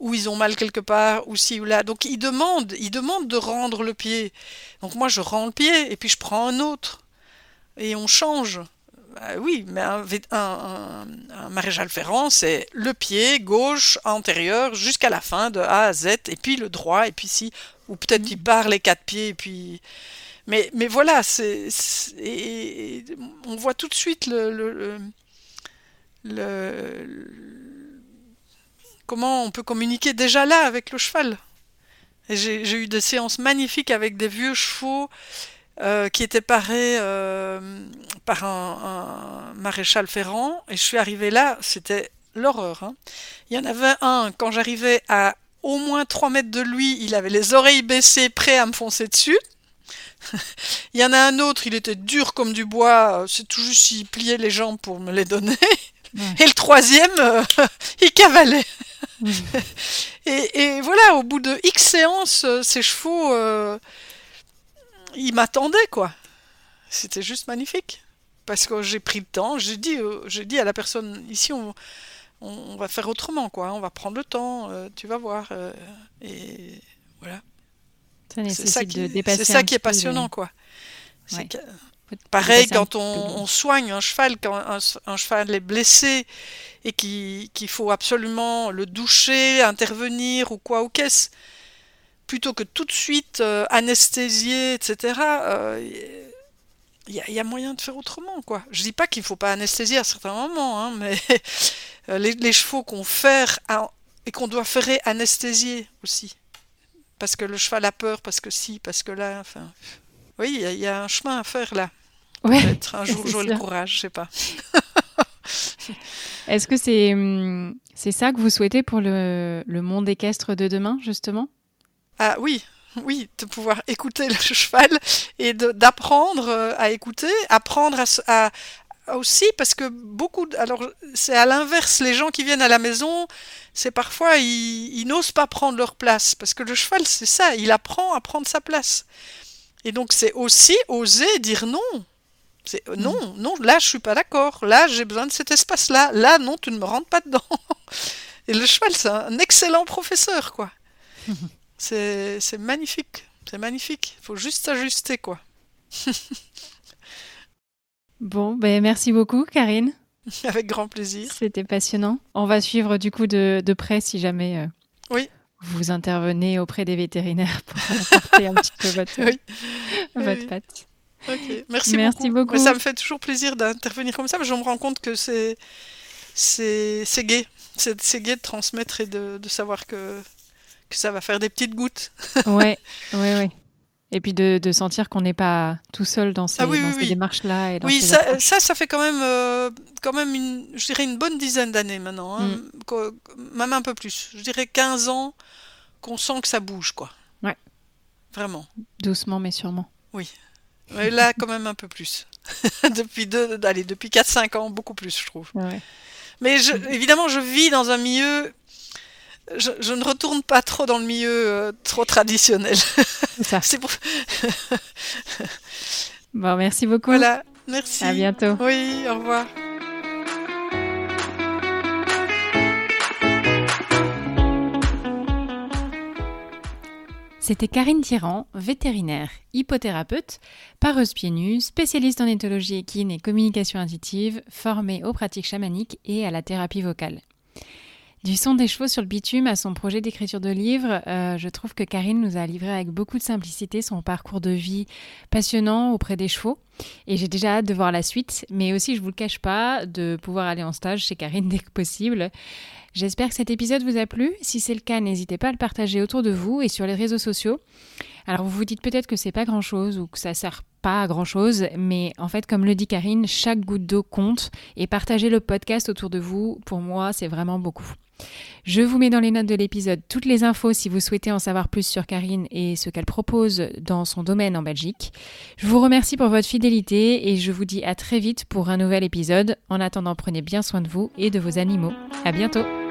ou ils ont mal quelque part, ou ci ou là. Donc ils demandent, ils demandent de rendre le pied. Donc moi, je rends le pied, et puis je prends un autre. Et on change. Bah oui, mais un, un, un, maréchal ferrant, c'est le pied gauche, antérieur, jusqu'à la fin, de A à Z, et puis le droit, et puis si, ou peut-être mmh. il part les quatre pieds, et puis mais, voilà, c'est, on voit tout de suite comment on peut communiquer déjà là avec le cheval. j'ai, eu des séances magnifiques avec des vieux chevaux euh, qui étaient parés euh, par un, maréchal ferrant. Et je suis arrivée là, c'était l'horreur. Hein. Il y en avait un, quand j'arrivais à au moins 3 mètres de lui, il avait les oreilles baissées, prêt à me foncer dessus. il y en a un autre, il était dur comme du bois, c'est tout juste s'il pliait les jambes pour me les donner. Et le troisième, euh, il cavalait. et, voilà, au bout de X séances, euh, ces chevaux, euh, ils m'attendaient, quoi. C'était juste magnifique. Parce que j'ai pris le temps, j'ai dit, j'ai dit à la personne, ici, on, on, va faire autrement, quoi. On va prendre le temps, tu vas voir. et voilà. C'est ça qui, ça qui est passionnant, quoi. Pareil, quand on, soigne un cheval, quand un, cheval est blessé et qu'il faut absolument le doucher, intervenir ou quoi ou qu'est-ce, plutôt que tout de suite euh, anesthésier, etc., il y, y, a moyen de faire autrement, quoi. Je dis pas qu'il faut pas anesthésier à certains moments, hein, mais les, les, chevaux qu'on fait et qu'on doit faire anesthésier aussi. Parce que le cheval a peur, parce que si, parce que là, enfin... Oui, il y, y, a un chemin à faire là. Ouais, Peut-être un jour j'aurai le courage, je sais pas. Est-ce que c'est hum, c'est ça que vous souhaitez pour le, le monde équestre de demain, justement? Ah oui, oui, de pouvoir écouter le cheval et d'apprendre euh, à écouter, apprendre à, à, aussi parce que beaucoup, alors c'est à l'inverse, les gens qui viennent à la maison, c'est parfois ils, ils n'osent pas prendre leur place parce que le cheval c'est ça, il apprend à prendre sa place. Et donc c'est aussi oser dire non. C'est euh, non, mm. non, là je suis pas d'accord. Là j'ai besoin de cet espace-là. Là non, tu ne me rentres pas dedans. Et le cheval c'est un excellent professeur quoi. c'est magnifique, c'est magnifique. Il faut juste s'ajuster quoi. bon, ben merci beaucoup Karine. Avec grand plaisir. C'était passionnant. On va suivre du coup de, de près si jamais euh, oui. vous intervenez auprès des vétérinaires pour apporter un petit peu votre, oui. votre oui. patte. Okay. Merci, Merci beaucoup. beaucoup. Ça me fait toujours plaisir d'intervenir comme ça, mais je me rends compte que c'est c'est gai. C'est gai de transmettre et de, de savoir que, que ça va faire des petites gouttes. ouais, ouais, ouais. Et puis de, de sentir qu'on n'est pas tout seul dans ces, ah oui, dans oui, ces oui. démarches-là. oui, ça, ça, ça, fait quand même, euh, quand même une, je dirais une bonne dizaine d'années maintenant, hein, mm. même un peu plus. Je dirais 15 ans qu'on sent que ça bouge, quoi. Ouais. Vraiment. Doucement, mais sûrement. Oui. Ouais, là, quand même un peu plus. depuis deux, allez, depuis 4-5 ans, beaucoup plus, je trouve. Ouais. Mais je, évidemment, je vis dans un milieu. Je, je, ne retourne pas trop dans le milieu euh, trop traditionnel. C'est ça. pour... bon, merci beaucoup. Voilà, merci. À bientôt. Oui, au revoir. C'était Karine Tirant, vétérinaire, hypothérapeute, pareuse pieds nus, spécialiste en éthologie équine et communication intuitive, formée aux pratiques chamaniques et à la thérapie vocale. Du son des chevaux sur le bitume à son projet d'écriture de livre, euh, je trouve que Karine nous a livré avec beaucoup de simplicité son parcours de vie passionnant auprès des chevaux. Et j'ai déjà hâte de voir la suite, mais aussi, je vous le cache pas, de pouvoir aller en stage chez Karine dès que possible. J'espère que cet épisode vous a plu. Si c'est le cas, n'hésitez pas à le partager autour de vous et sur les réseaux sociaux. Alors vous vous dites peut-être que c'est pas grand-chose ou que ça sert pas à grand-chose, mais en fait, comme le dit Karine, chaque goutte d'eau compte et partager le podcast autour de vous, pour moi, c'est vraiment beaucoup. Je vous mets dans les notes de l'épisode toutes les infos si vous souhaitez en savoir plus sur Karine et ce qu'elle propose dans son domaine en Belgique. Je vous remercie pour votre fidélité et je vous dis à très vite pour un nouvel épisode. En attendant, prenez bien soin de vous et de vos animaux. À bientôt!